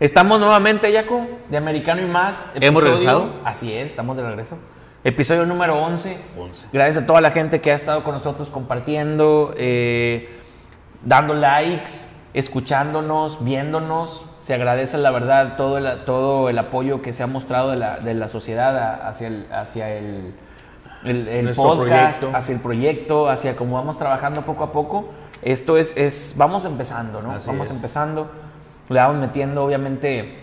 Estamos nuevamente, Yaco, de Americano y más. ¿Hemos regresado? Así es, estamos de regreso. Episodio número 11. 11. Gracias a toda la gente que ha estado con nosotros compartiendo, eh, dando likes, escuchándonos, viéndonos. Se agradece, la verdad, todo el, todo el apoyo que se ha mostrado de la, de la sociedad a- hacia el, hacia el, el- podcast, proyecto. hacia el proyecto, hacia cómo vamos trabajando poco a poco. Esto es, es vamos empezando, ¿no? Así vamos es. empezando. Le vamos metiendo, obviamente,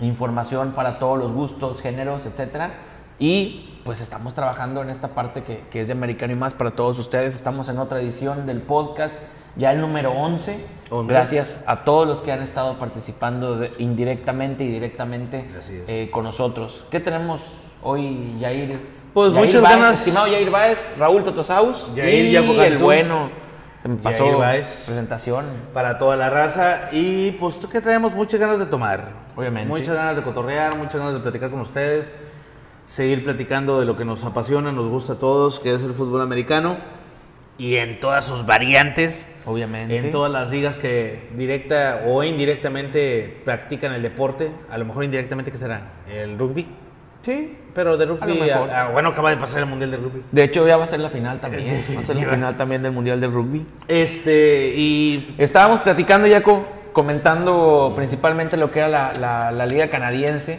información para todos los gustos, géneros, etcétera. Y pues estamos trabajando en esta parte que, que es de Americano y más para todos ustedes. Estamos en otra edición del podcast, ya el número 11. 11. Gracias a todos los que han estado participando de- indirectamente y directamente eh, con nosotros. ¿Qué tenemos hoy, Yair? Pues Yair muchas Báez, ganas. Estimado Yair Báez, Raúl Totosaus Yair y Yaco el bueno. Pasó presentación. Para toda la raza. Y pues que traemos muchas ganas de tomar. Obviamente. Muchas ganas de cotorrear, muchas ganas de platicar con ustedes. Seguir platicando de lo que nos apasiona, nos gusta a todos, que es el fútbol americano. Y en todas sus variantes. Obviamente. En todas las ligas que directa o indirectamente practican el deporte. A lo mejor indirectamente, ¿qué será? ¿El rugby? Sí. Pero de A lo rugby, mejor. ah, bueno, acaba de pasar el Mundial de Rugby. De hecho, ya va a ser la final también. Va a ser la final también del Mundial de Rugby. Este, y Estábamos platicando, Jaco, comentando principalmente lo que era la, la- la liga canadiense,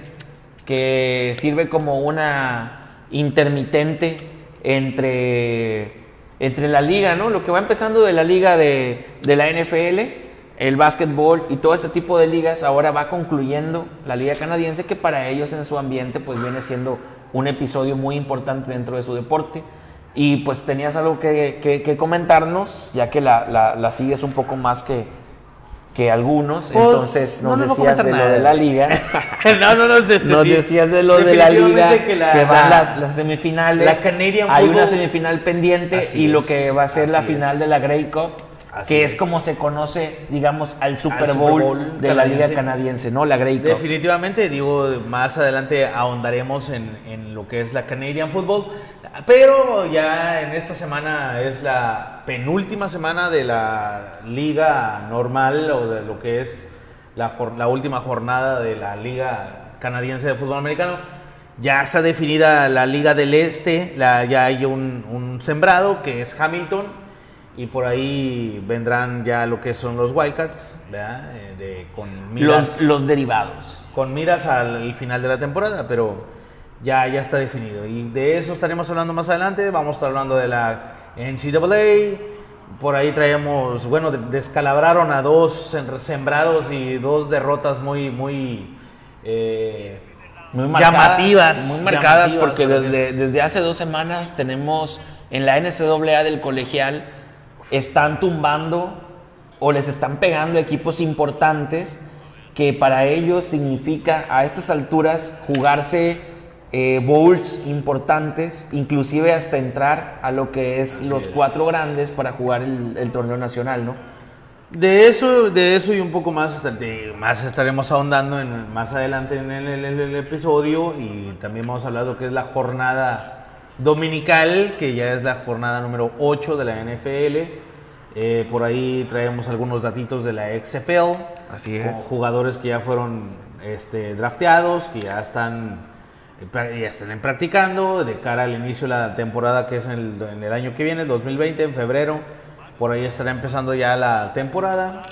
que sirve como una intermitente entre, entre la liga, ¿no? Lo que va empezando de la liga de, de la NFL, el básquetbol y todo este tipo de ligas, ahora va concluyendo la liga canadiense, que para ellos en su ambiente pues viene siendo un episodio muy importante dentro de su deporte. Y pues tenías algo que, que- que comentarnos, ya que la, la- la sigues un poco más que, que algunos. Pues, Entonces no nos a decías de lo de la liga. no, no, no, este, Nos sí. decías de lo de la liga, que la- van la- las, las semifinales. la Canadian Hay una semifinal pendiente Así y lo que va a ser la final es. de la Grey Cup, Así que es. es. como se conoce, digamos, al Super Super Bowl, Bowl de la liga canadiense. ¿no? La Grey Cup. Definitivamente, digo, más adelante ahondaremos en, en lo que es la Canadian Football, pero ya en esta semana es la penúltima semana de la liga normal o de lo que es la, la última jornada de la liga canadiense de fútbol americano. Ya está definida la liga del este, la- ya hay un, un sembrado que es Hamilton. Y por ahí vendrán ya lo que son los Wildcats, ¿verdad? Eh, de, con miras- Los, los derivados. con miras al final de la temporada, pero ya, ya está definido. Y de eso estaremos hablando más adelante. Vamos a estar hablando de la NCAA. Por ahí traemos, bueno, de- descalabraron a dos sem- sembrados y dos derrotas muy, muy eh, Muy marcadas, llamativas. Muy marcadas llamativas, porque desde, desde hace dos semanas tenemos en la NCAA del colegial, están tumbando o les están pegando equipos importantes que para ellos significa a estas alturas jugarse eh, bowls importantes, inclusive hasta entrar a lo que es los es. cuatro grandes para jugar el, el torneo nacional, ¿no? De eso, de eso y un poco más, de- más estaremos ahondando en, más adelante en el, el- el episodio y también vamos a hablar de lo que es la jornada dominical, que ya es la jornada número 8 de la NFL. Eh, por ahí traemos algunos datitos de la XFL. Así es. Jugadores que ya fueron este, drafteados, que ya están, eh, ya están practicando de cara al inicio de la temporada que es en el, en el año que viene, el 2020, en febrero. Por ahí estará empezando ya la temporada.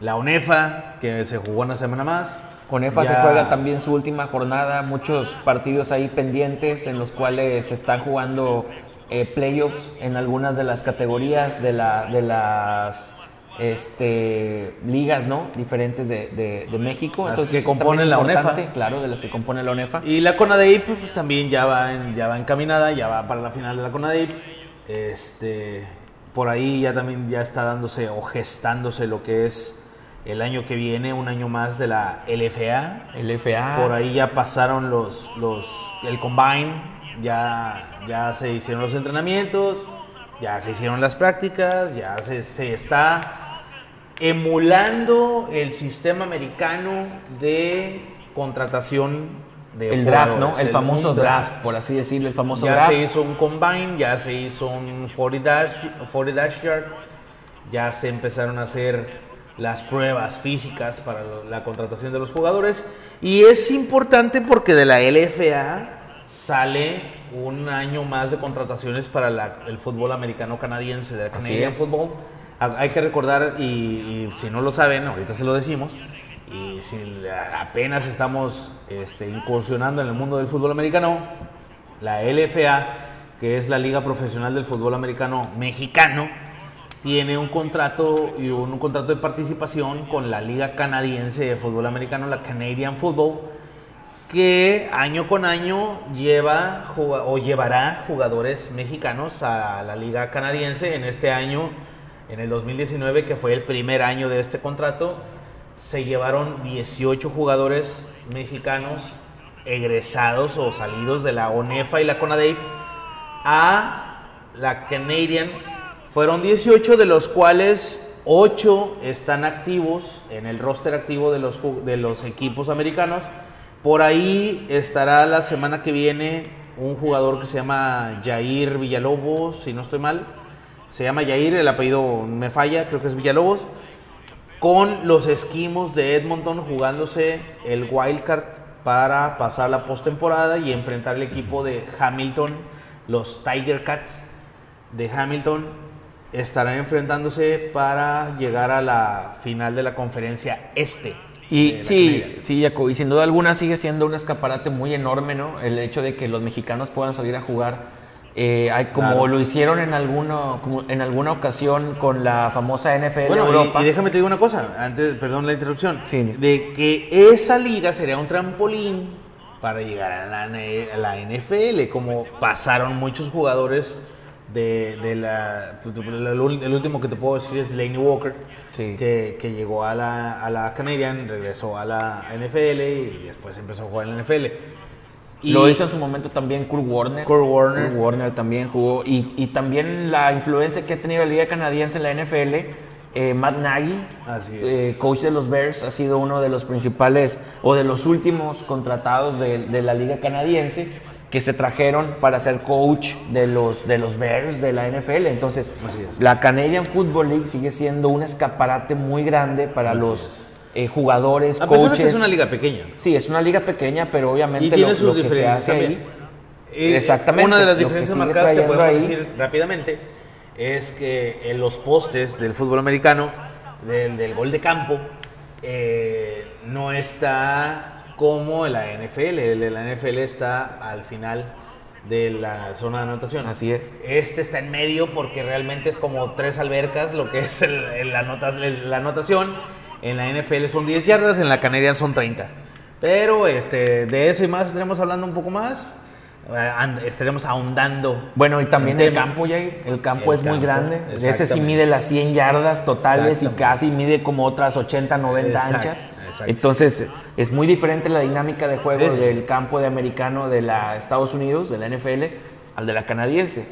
La UNEFA, que se jugó una semana más. Con EFA se juega también su última jornada, muchos partidos ahí pendientes en los cuales se están jugando eh, playoffs en algunas de las categorías de, la, de las este, ligas ¿no? diferentes de, de- de México. Las Entonces, que componen la importante, Claro, de las que componen la UNEFA. Y la CONADEIP pues, también ya va, en- ya va encaminada, ya va para la final de la CONADEIP. Este, por ahí ya también ya está dándose o gestándose lo que es el año que viene, un año más de la LFA. El FA. Por ahí ya pasaron los, los el combine, ya, ya se hicieron los entrenamientos, ya se hicieron las prácticas, ya se, se está emulando el sistema americano de contratación de el draft, ¿no? El famoso draft, por así decirlo, el famoso ya draft. se hizo un combine, ya se hizo un 40 dash, 40 dash yard, ya se empezaron a hacer las pruebas físicas para la contratación de los jugadores. Y es importante porque de la LFA sale un año más de contrataciones para la- el fútbol americano canadiense, de la Canadian. Football. Ha- Hay que recordar, y, y si no lo saben, ahorita se lo decimos, y si apenas estamos este, incursionando en el mundo del fútbol americano, la LFA, que es la Liga Profesional del Fútbol Americano Mexicano, tiene un contrato y un, contrato de participación con la Liga Canadiense de Fútbol Americano, la Canadian Football, que año con año lleva o llevará jugadores mexicanos a la Liga Canadiense. En este año, en el 2019, que fue el primer año de este contrato, se llevaron 18 jugadores mexicanos egresados o salidos de la ONEFA y la CONADEIP a la Canadian. Fueron 18 de los cuales 8 están activos en el roster activo de los, de los equipos americanos. Por ahí estará la semana que viene un jugador que se llama Jair Villalobos, si no estoy mal. Se llama Jair, el apellido me falla, creo que es Villalobos. Con los esquimos de Edmonton jugándose el wildcard para pasar la postemporada y enfrentar el equipo de Hamilton, los Tiger Cats de Hamilton estarán enfrentándose para llegar a la final de la conferencia este. Y sí, sí, Jaco, y sin duda alguna sigue siendo un escaparate muy enorme, ¿no? El hecho de que los mexicanos puedan salir a jugar, eh, como Claro. lo hicieron en, alguno, como en alguna ocasión con la famosa NFL Bueno, Europa. Y, déjame te digo una cosa, antes, perdón la interrupción, Sí. de que esa liga sería un trampolín para llegar a la, a la NFL, como pasaron muchos jugadores de, de la... El último que te puedo decir es Delaney Walker, Sí. que, que llegó a la, a la Canadian, regresó a la NFL y después empezó a jugar en la NFL. Y Lo hizo en su momento también Kurt Warner. Kurt Warner. Kurt Warner también jugó. Y, y también la influencia que ha tenido la Liga Canadiense en la NFL. eh, Matt Nagy, eh, coach de los Bears, ha sido uno de los principales o de los últimos contratados de, de la Liga Canadiense que se trajeron para ser coach de los, de los Bears de la NFL. Entonces, la Canadian Football League sigue siendo un escaparate muy grande para Así los es. eh, jugadores, a coaches. que es una liga pequeña. Sí, es una liga pequeña, pero obviamente Y tiene lo, sus lo que se hace también. ahí. Eh, Exactamente, Una de las que diferencias marcadas que podemos ahí. decir rápidamente es que en los postes del fútbol americano, del, del gol de campo, eh, no está como la NFL. La NFL está al final de la zona de anotación. Así es. Este está en medio porque realmente es como tres albercas, lo que es el- el- la, nota- el- la anotación. En la NFL son 10 yardas, en la Canadian son 30. Pero este, de eso y más estaremos hablando un poco más. Eh, estaremos ahondando. Bueno, y también el campo, Jair. El campo es muy grande. Ese sí mide las 100 yardas totales y casi mide como otras 80, 90 Exacto, anchas. Exacto. Entonces, es muy diferente la dinámica de juego Sí, sí. del campo de americano de la Estados Unidos, de la NFL, al de la canadiense.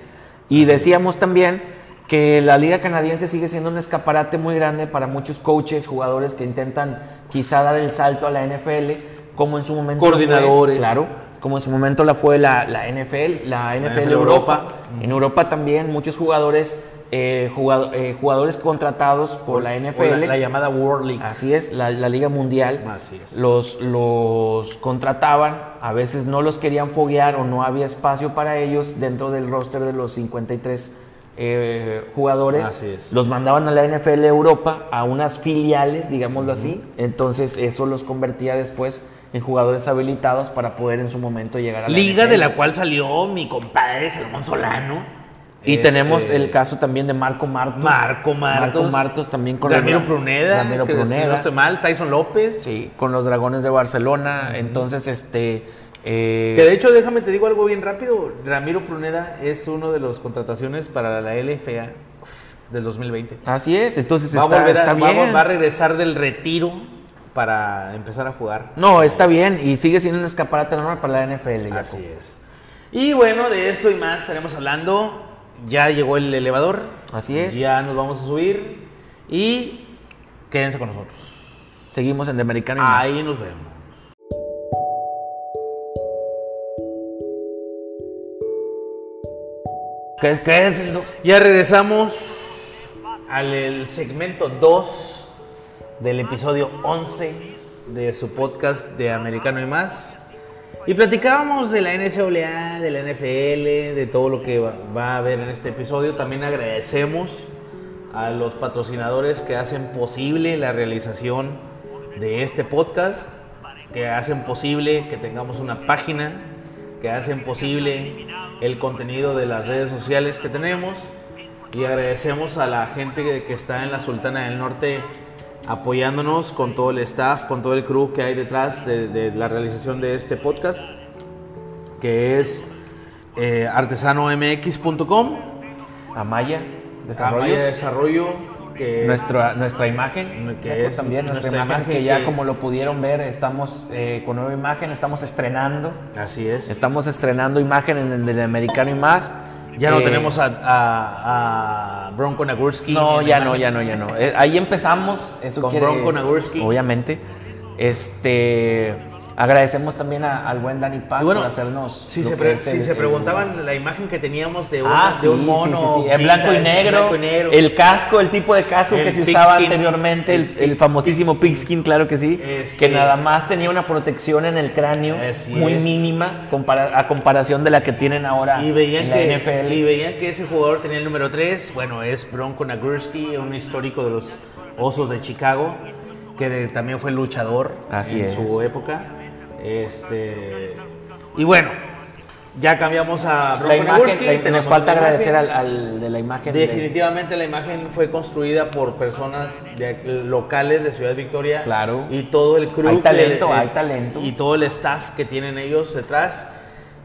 Y decíamos también que la liga canadiense sigue siendo un escaparate muy grande para muchos coaches, jugadores que intentan quizá dar el salto a la NFL, como en su momento fue, Coordinadores. claro, como en su momento la fue la, la NFL, la NFL, NFL Europa. Europa. En Europa también muchos jugadores, eh, jugado- eh, jugadores contratados por la NFL. la, la llamada World League. Así es, la, la Liga Mundial Así es. Los, los contrataban, a veces no los querían foguear o no había espacio para ellos dentro del roster de los 53 eh, jugadores. Así es. Los mandaban a la NFL Europa, a unas filiales, digámoslo así. Entonces eso los convertía después en jugadores habilitados para poder en su momento llegar a la Liga NFL. de la cual salió mi compadre Salomón Solano. Y Este, tenemos el caso también de Marco Martos. Marco Martos. Marco Martos también con Ramiro los- Pruneda. Ramiro que Si Pruneda. no estoy mal, Tyson López. Sí, con los Dragones de Barcelona. Entonces, este. eh, Que de hecho, déjame te digo algo bien rápido. Ramiro Pruneda es uno de los contrataciones para la LFA del 2020. Así es, entonces Va a, está, volver a, está va a- bien. va a regresar del retiro para empezar a jugar. No, está bien y sigue siendo un escaparate normal para la NFL. Jacob. Así es. Y bueno, de esto y más estaremos hablando. Ya llegó el elevador. Así es. Ya nos vamos a subir. Y quédense con nosotros. Seguimos en The Americano y más. Ahí nos vemos. ¿Qué es? ¿Qué es? No. Ya regresamos al el segmento 2 del episodio 11 de su podcast de Americano y más. Y platicábamos de la NCAA, de la NFL, de todo lo que va, a haber en este episodio. También agradecemos a los patrocinadores que hacen posible la realización de este podcast, que hacen posible que tengamos una página, que hacen posible el contenido de las redes sociales que tenemos. Y agradecemos a la gente que está en la Sultana del Norte apoyándonos con todo el staff, con todo el crew que hay detrás de, de la realización de este podcast, que es eh, artesanomx.com, Amaya, Desarrollos. Amaya Desarrollo, que Nuestra, nuestra imagen, Que es también nuestra, nuestra imagen, imagen que ya que- como lo pudieron ver, estamos eh, con nueva imagen, estamos estrenando, así es. estamos estrenando imagen en el del americano y más. Ya no Eh, tenemos a, a- a Bronco Nagurski. No, ya no, ya no, ya no. Eh, ahí empezamos, eso Con quiere- Bronco Nagurski. Obviamente. Este, agradecemos también a- al buen Dani Paz bueno, por hacernos. si se, que pre- es si el- se el- preguntaban la imagen que teníamos de, un- Ah, de sí, un mono. sí, en blanco y negro, blanco y negro. el casco, el tipo de casco El que se usaba anteriormente, el, El famosísimo pigskin, claro que sí, Este- que nada más tenía una protección en el cráneo muy es. mínima compara- a comparación de la que tienen ahora Y veían, en la que, NFL. y veían que ese jugador tenía el número 3. Bueno, es Bronco Nagurski, un histórico de los Osos de Chicago, que de- también fue luchador Así en es. su época. Este, y bueno, ya cambiamos a la imagen, la- nos falta agradecer al, al de la imagen. de- Definitivamente la imagen fue construida por personas de- locales de Ciudad Victoria. Claro. Y todo el crew. Hay talento, hay talento. Y todo el staff que tienen ellos detrás.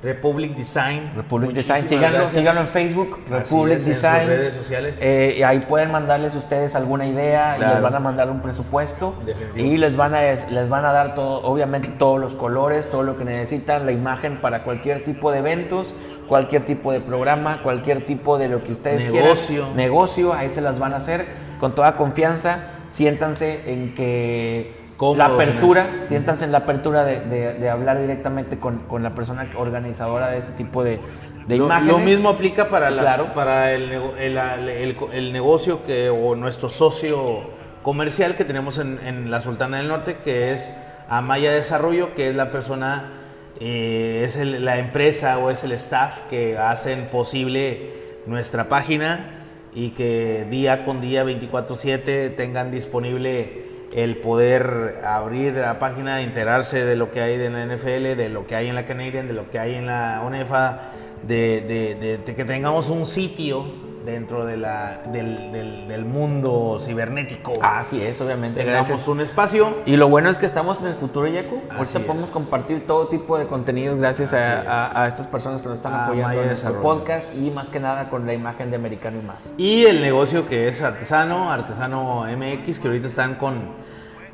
Republic Design. Republic Design, síganlo, en Facebook, Republic en Design. redes sociales. y ahí pueden mandarles ustedes alguna idea y les van a mandar un presupuesto Definitivo. y les van a les van a dar todo, obviamente todos los colores, todo lo que necesitan, la imagen para cualquier tipo de eventos, cualquier tipo de programa, cualquier tipo de lo que ustedes Negocio. quieran, negocio, ahí se las van a hacer con toda confianza. Siéntanse en que la en apertura, eso. siéntanse en la apertura de, de- de hablar directamente con, con la persona organizadora de este tipo de, de Lo, imágenes. lo mismo aplica para, la- Claro. para el, el- el- el negocio que, o nuestro socio comercial que tenemos en, en la Sultana del Norte, que es Amaya Desarrollo, que es la persona, eh, es la empresa o es el staff que hacen posible nuestra página y que día con día, 24/7, tengan disponible el poder abrir la página, enterarse de lo que hay en la NFL, de lo que hay en la Canadian, de lo que hay en la UNEFA, de, de- de- de que tengamos un sitio dentro de la, del, del- del mundo cibernético. Así es, obviamente. Gracias. un espacio. Y lo bueno es que estamos en el futuro. Así Ahorita podemos compartir todo tipo de contenidos gracias a, a- a estas personas que nos están apoyando en nuestro podcast y más que nada con la imagen de Americano y más. Y el negocio que es Artesano, Artesano MX, que ahorita están con,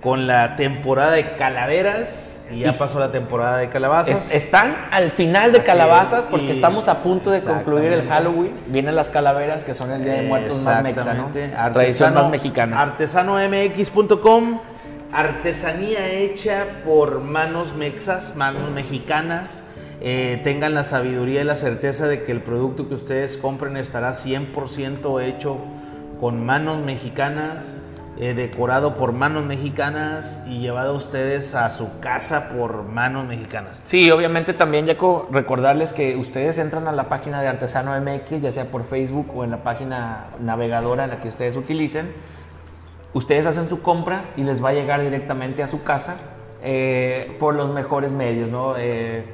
con la temporada de calaveras. Y ya pasó la temporada de calabazas. Es- están al final de Así calabazas porque estamos a punto de concluir el. Halloween. Vienen las calaveras que son el Día de Muertos más mexa, ¿no? Exactamente. Tradición más mexicana. Artesanomx.com, artesanía hecha por manos mexas, manos mexicanas. Eh, tengan la sabiduría y la certeza de que el producto que ustedes compren estará 100% hecho con manos mexicanas, eh, decorado por manos mexicanas y llevado a ustedes a su casa por manos mexicanas. Sí, obviamente también, Jaco, recordarles que ustedes entran a la página de Artesano MX, ya sea por Facebook o en la página navegadora en la que ustedes utilicen. Ustedes hacen su compra y les va a llegar directamente a su casa eh, por los mejores medios, ¿no? Eh,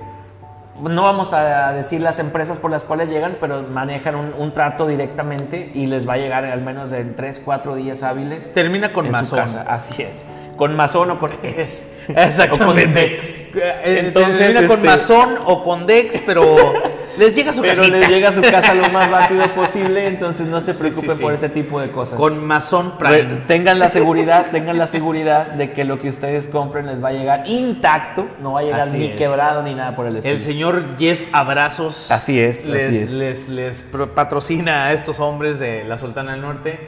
no vamos a decir las empresas por las cuales llegan, pero manejan un, un trato directamente y les va a llegar al menos en 3, 4 días hábiles. Termina con Mazón. Así es. Con Mazón o con ex. Exactamente. O con Dex. Eh, Entonces, termina con este- Mazón o con Dex, pero les llega a su Pero casita. les llega a su casa lo más rápido posible, entonces no se preocupen sí. por ese tipo de cosas. Con Re- Prime. tengan la seguridad, tengan la seguridad de que lo que ustedes compren les va a llegar intacto, no va a llegar Así ni es. quebrado ni nada por el estilo. El señor Jeff Abrazos. Así es, les, así es. Les, les patrocina a estos hombres de la Sultana del Norte.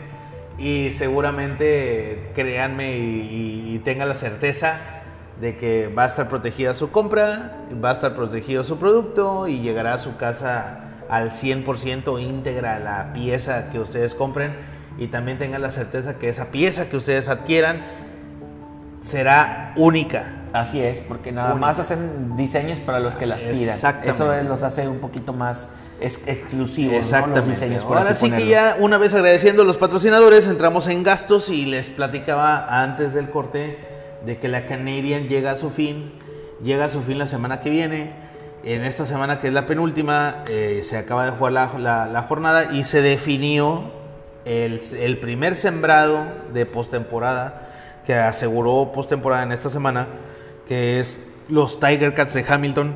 Y seguramente, créanme y tengan la certeza de que va a estar protegida su compra, va a estar protegido su producto y llegará a su casa al 100% íntegra la pieza que ustedes compren. Y también tengan la certeza que esa pieza que ustedes adquieran será única. Así es, porque nada Única. más hacen diseños para los que las pidan. Exactamente. Eso es- los hace un poquito más es- exclusivos, ¿no? los Exactamente. diseños, por Ahora sí que ya una vez agradeciendo a los patrocinadores, entramos en gastos y les platicaba antes del corte de que la Canadian llega a su fin, llega a su fin la semana que viene. En esta semana que es la penúltima, eh, se acaba de jugar la, la- la jornada y se definió el, el primer sembrado de postemporada que aseguró postemporada en esta semana, que es los Tiger Cats de Hamilton,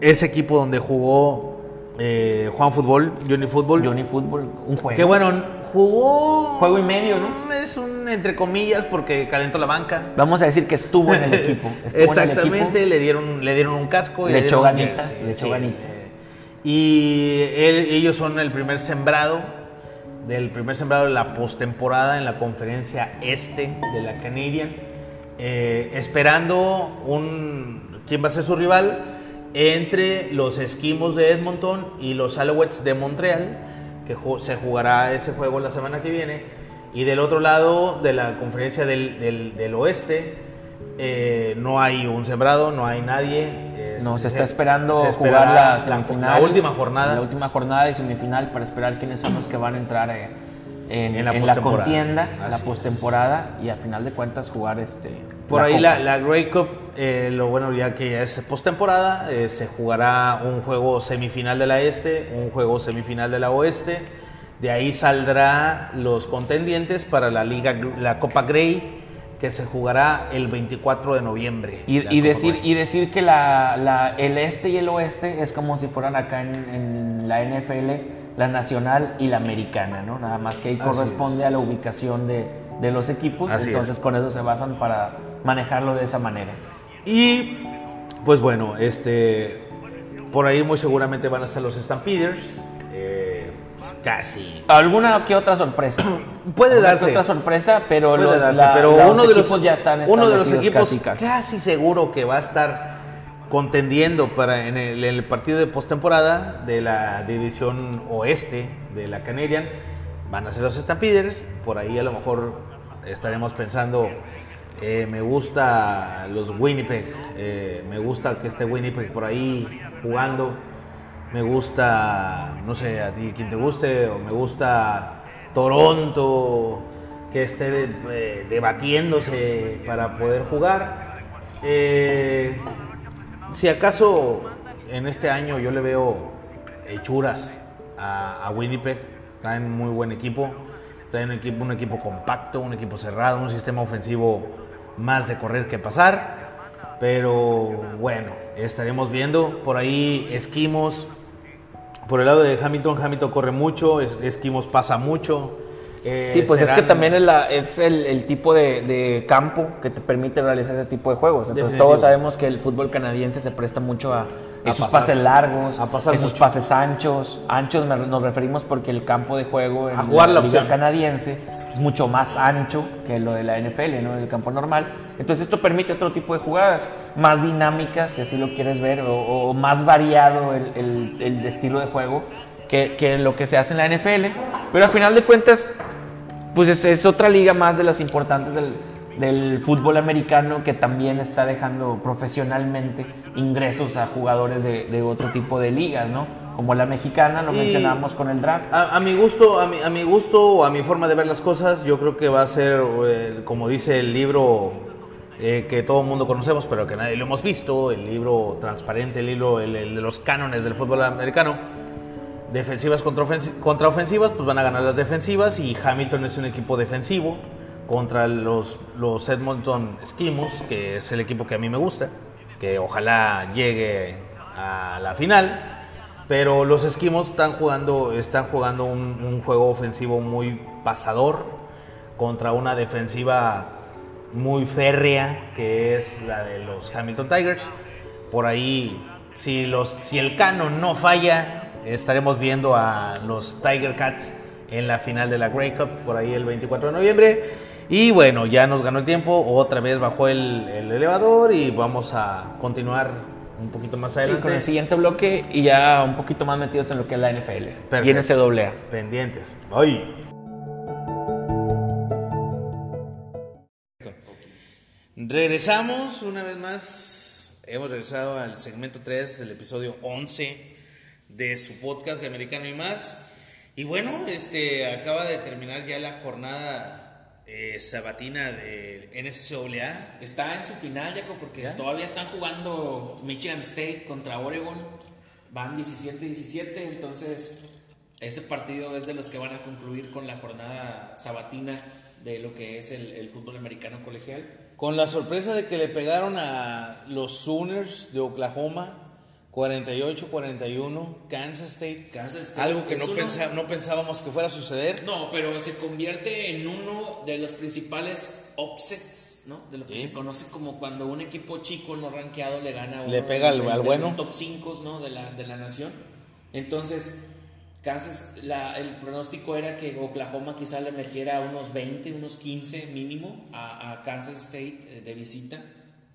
ese equipo donde jugó eh, Juan Fútbol, Johnny Fútbol. Johnny Fútbol, un juego. Que bueno, jugó. Juego y medio, ¿no? Es un entre comillas porque calentó la banca. Vamos a decir que estuvo en el equipo. Estuvo en el Exactamente, equipo. le dieron, le dieron un casco y Le echó ganitas, le echó sí. ganitas. Y él- ellos son el primer sembrado del primer sembrado de la postemporada en la conferencia este de la Canadian, eh, esperando un quién va a ser su rival entre los Esquimos de Edmonton y los Alouettes de Montreal, que se jugará ese juego la semana que viene. Y del otro lado de la conferencia del, del- del oeste, eh, no hay un sembrado, no hay nadie. eh, No, se está esperando se jugar la la, semifinal. la última jornada. La última jornada y semifinal para esperar quiénes son los que van a entrar eh, en, En la en la contienda, Así la postemporada y a final de cuentas jugar este. Por ahí la, Copa. la Grey Cup, eh, lo bueno ya que ya es postemporada, eh, se jugará un juego semifinal de la Este, un juego semifinal de la Oeste. De ahí saldrá los contendientes para la Liga, la Copa Grey, que se jugará el 24 de noviembre. Y, La y decir, Grey. y decir que la, la- el este y el oeste es como si fueran acá en, en la NFL, la nacional y la americana, ¿no? Nada más que ahí corresponde es. a la ubicación de, de los equipos, Así entonces es. con eso se basan para manejarlo de esa manera. Y pues bueno, este por ahí muy seguramente van a estar los Stampeders. eh, pues, casi. Alguna que otra sorpresa. Puede darse. que otra sorpresa, pero, los, darse, la- pero uno de los equipos ya están uno de los equipos casi, casi. casi seguro que va a estar contendiendo para en el, en el partido de postemporada de la división oeste de la Canadian. Van a ser los Stampeders. Por ahí a lo mejor estaremos pensando eh, me gusta los Winnipeg eh, me gusta que esté Winnipeg por ahí jugando. Me gusta, no sé, a ti quien te guste, o me gusta Toronto, que esté eh, debatiéndose para poder jugar. Eh, si acaso en este año yo le veo hechuras a, a Winnipeg, traen muy buen equipo, traen un equipo, un equipo compacto, un equipo cerrado, un sistema ofensivo más de correr que pasar. Pero bueno, estaremos viendo. Por ahí Esquimos, por el lado de Hamilton, Hamilton corre mucho, Es- Esquimos pasa mucho. Eh, Sí, pues es que serán- también es, la- es el, el tipo de, de campo que te permite realizar ese tipo de juegos. Entonces Definitivo. todos sabemos que el fútbol canadiense se presta mucho a, esos pasar. pases largos, A pasar esos mucho. pases anchos. Anchos me- nos referimos porque el campo de juego en A jugar la la liga canadiense es mucho más ancho que lo de la NFL, ¿no? El campo normal. Entonces esto permite otro tipo de jugadas, más dinámicas, si así lo quieres ver, o, o más variado el, el- el estilo de juego que, que lo que se hace en la NFL. Pero al final de cuentas, pues es, es otra liga más de las importantes del, del fútbol americano que también está dejando profesionalmente ingresos a jugadores de, de otro tipo de ligas, ¿no? Como la mexicana, lo mencionábamos con el draft. A, a mi gusto, a mi, a mi gusto o a mi forma de ver las cosas, yo creo que va a ser, eh, como dice el libro eh, que todo el mundo conocemos, pero que nadie lo hemos visto, el libro transparente, el libro el, el de los cánones del fútbol americano. Defensivas contra, ofensi- contra ofensivas, pues van a ganar las defensivas y Hamilton es un equipo defensivo contra los, los Edmonton Esquimos, que es el equipo que a mí me gusta, que ojalá llegue a la final. Pero los esquimos están jugando, están jugando un, un juego ofensivo muy pasador contra una defensiva muy férrea que es la de los Hamilton Tigers. Por ahí, si, los, si el canon no falla, estaremos viendo a los Tiger Cats en la final de la Grey Cup por ahí el 24 de noviembre. Y bueno, ya nos ganó el tiempo, otra vez bajó el, el elevador y vamos a continuar un poquito más Sí, adelante. con el siguiente bloque y ya un poquito más metidos en lo que es la NFL. Y en Perfecto. ese doble A. Pendientes. Ay. Regresamos una vez más. Hemos regresado al segmento 3 del episodio 11 de su podcast de Americano y más. Y bueno, este acaba de terminar ya la jornada eh, sabatina de NCAA. Está en su final, Jaco, porque ¿Ya? todavía están jugando Michigan State contra Oregon. Van 17-17, entonces ese partido es de los que van a concluir con la jornada sabatina de lo que es el, el fútbol americano colegial. Con la sorpresa de que le pegaron a los Sooners de Oklahoma 48-41, Kansas State. Kansas State Algo que no, uno- pensa- no pensábamos que fuera a suceder. No, pero se convierte en uno de los principales upsets, ¿no? De lo que Sí. se conoce como cuando un equipo chico no rankeado le gana a Le uno pega al- de- al de bueno. los top 5 ¿no? de, la, de la nación. Entonces, Kansas, la- el pronóstico era que Oklahoma quizá le metiera unos 20, unos 15 mínimo a, a Kansas State eh, de visita.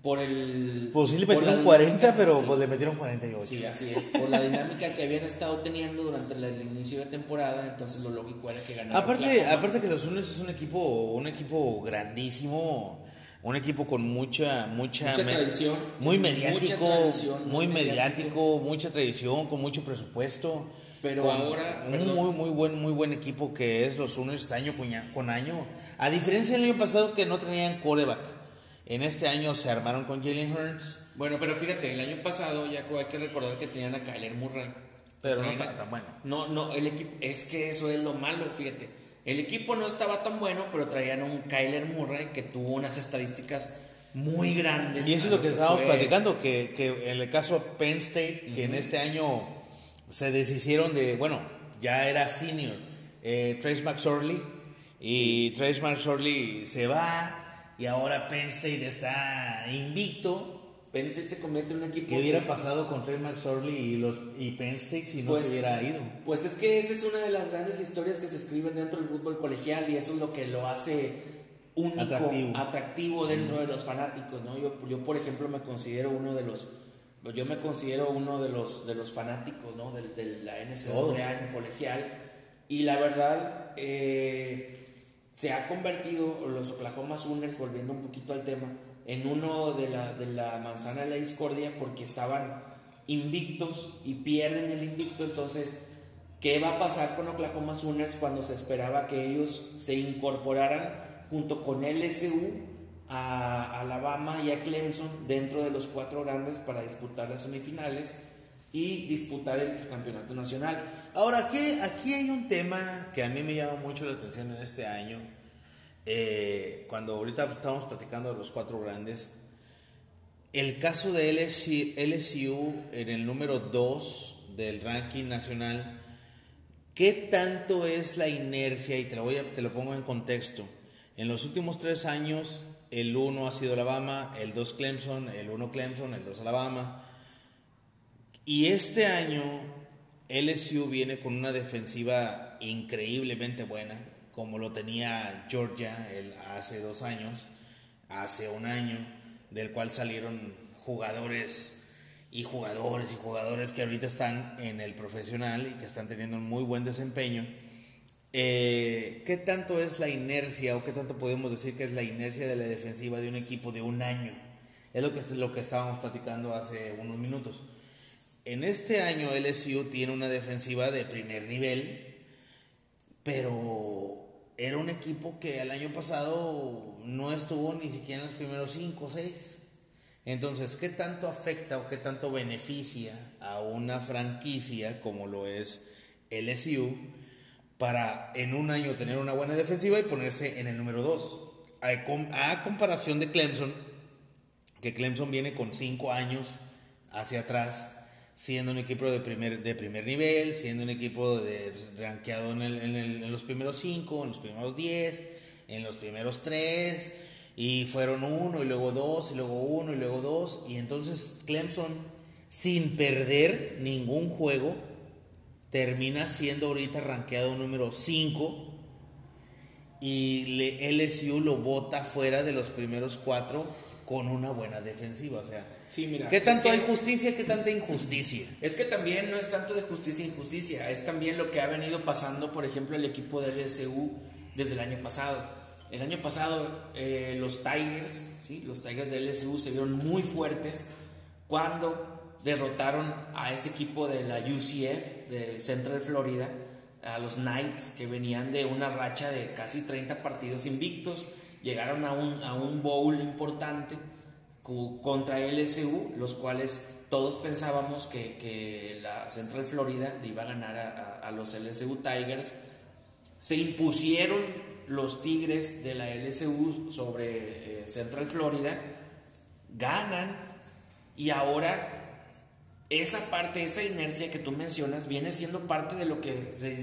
Por el. Pues sí le metieron 40, dinámica, pero sí. pues le metieron 48. Sí, así es. Por la dinámica que habían estado teniendo durante el inicio de temporada, entonces lo lógico era que ganara. Aparte, aparte que los Sooners es un equipo, un equipo grandísimo, un equipo con mucha, mucha, Mucha tradición. muy Mucha mediático, tradición, muy muy mediático, mucha tradición, con mucho presupuesto. Pero ahora, un perdón. muy, muy buen, muy buen equipo que es los este año con año. A diferencia del año pasado que no tenían coreback. En este año se armaron con Jalen Hurts, Bueno, pero fíjate, el año pasado ya hay que recordar que tenían a Kyler Murray. pero no estaba tan bueno. No, no, el equipo, es que eso es lo malo, fíjate. El equipo no estaba tan bueno, pero traían a un Kyler Murray que tuvo unas estadísticas muy grandes. Y eso es lo que estábamos fue- platicando, que, que en el caso de Penn State, que en este año se deshicieron de, bueno, ya era senior, eh, Trace McSorley, y Trace McSorley se va, y ahora Penn State está invicto. Penn State se convierte en un equipo. ¿Qué hubiera pasado con Trace McSorley y, los, y Penn State si no Pues- se hubiera ido? Pues es que esa es una de las grandes historias que se escriben dentro del fútbol colegial y eso es lo que lo hace único, Atractivo. atractivo dentro de los fanáticos, ¿no? Yo, yo por ejemplo me considero uno de los yo me considero uno de los de los fanáticos, ¿no? De, de la. NCAA en colegial y la verdad eh, se ha convertido los Oklahoma Sooners volviendo un poquito al tema en uno de la, de la manzana de la discordia porque estaban invictos y pierden el invicto. Entonces ¿Qué va a pasar con Oklahoma Sooners cuando se esperaba que ellos se incorporaran junto con LSU a Alabama y a Clemson dentro de los cuatro grandes para disputar las semifinales y disputar el campeonato nacional? Ahora, aquí, aquí hay un tema que a mí me llama mucho la atención en este año. Eh, cuando ahorita estamos platicando de los cuatro grandes, el caso de LSU, LSU en el número 2 del ranking nacional, ¿qué tanto es la inercia? Y te lo, voy a, te lo pongo en contexto. En los últimos tres años, el 1 ha sido Alabama, el 2 Clemson, el 1 Clemson, el 2 Alabama. Y este año LSU viene con una defensiva increíblemente buena, como lo tenía Georgia hace dos años, hace un año, del cual salieron jugadores y jugadores y jugadores que ahorita están en el profesional y que están teniendo un muy buen desempeño. Eh, ¿Qué tanto es la inercia o qué tanto podemos decir que es la inercia de la defensiva de un equipo de un año? Es lo que, lo que estábamos platicando hace unos minutos. En este año LSU tiene una defensiva de primer nivel, pero era un equipo que el año pasado no estuvo ni siquiera en los primeros 5 o 6. Entonces, ¿qué tanto afecta o qué tanto beneficia a una franquicia como lo es LSU para en un año tener una buena defensiva y ponerse en el número 2? A, com- a comparación de Clemson, que Clemson viene con 5 años hacia atrás, siendo un equipo de primer, de primer nivel, siendo un equipo de, rankeado en, el- en el- en los primeros 5, en los primeros 10, en los primeros 3, y fueron uno, y luego dos, y luego uno, y luego dos, y entonces Clemson, sin perder ningún juego, termina siendo ahorita rankeado número 5 y LSU lo bota fuera de los primeros cuatro con una buena defensiva. O sea, Sí, mira. ¿qué es tanto que- hay justicia? ¿Qué tanta injusticia? Es que también no es tanto de justicia e injusticia, es también lo que ha venido pasando, por ejemplo, el equipo de LSU desde el año pasado. el año pasado eh, los Tigers, ¿sí? los Tigers de LSU se vieron muy fuertes cuando derrotaron a ese equipo de la UCF de Central Florida, a los Knights que venían de una racha de casi 30 partidos invictos, llegaron a un, a un bowl importante contra LSU, los cuales todos pensábamos que, la Central Florida iba a ganar a, a los LSU Tigers. Se impusieron los Tigres de la LSU sobre eh, Central Florida, ganan y ahora esa parte, esa inercia que tú mencionas, viene siendo parte de lo que se,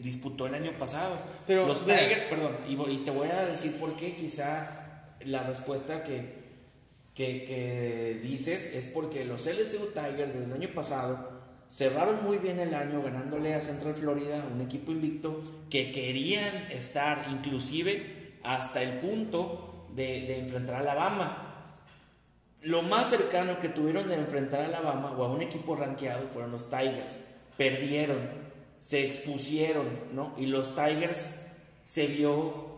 disputó, el año pasado. Pero, los Tigers, perdón, y, te voy a decir por qué, quizá la respuesta que, que, dices es porque los LSU Tigers del año pasado cerraron muy bien el año ganándole a Central Florida, un equipo invicto que querían estar inclusive hasta el punto de, enfrentar a Alabama. Lo más cercano que tuvieron de enfrentar a Alabama o a un equipo rankeado fueron los Tigers. Perdieron, se expusieron, ¿no? Y los Tigers se vio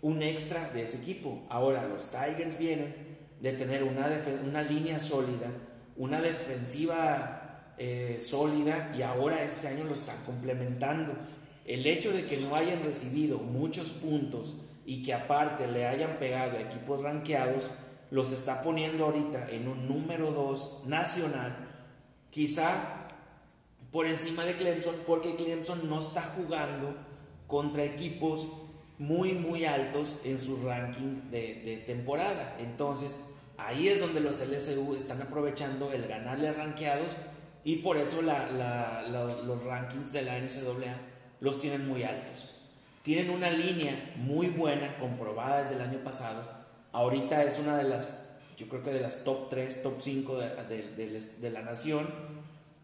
un extra de ese equipo. Ahora los Tigers vienen de tener una, una línea sólida, una defensiva eh, sólida y ahora este año lo están complementando. El hecho de que no hayan recibido muchos puntos y que aparte le hayan pegado a equipos ranqueados, los está poniendo ahorita en un número 2 nacional, quizá por encima de Clemson, porque Clemson no está jugando contra equipos muy, muy altos en su ranking de, de temporada. Entonces, ahí es donde los LSU están aprovechando el ganarle a ranqueados y por eso los rankings de la NCAA los tienen muy altos. Tienen una línea muy buena, comprobada desde el año pasado. Ahorita es una de las, yo creo que de las top 3, top 5 de, de, la nación.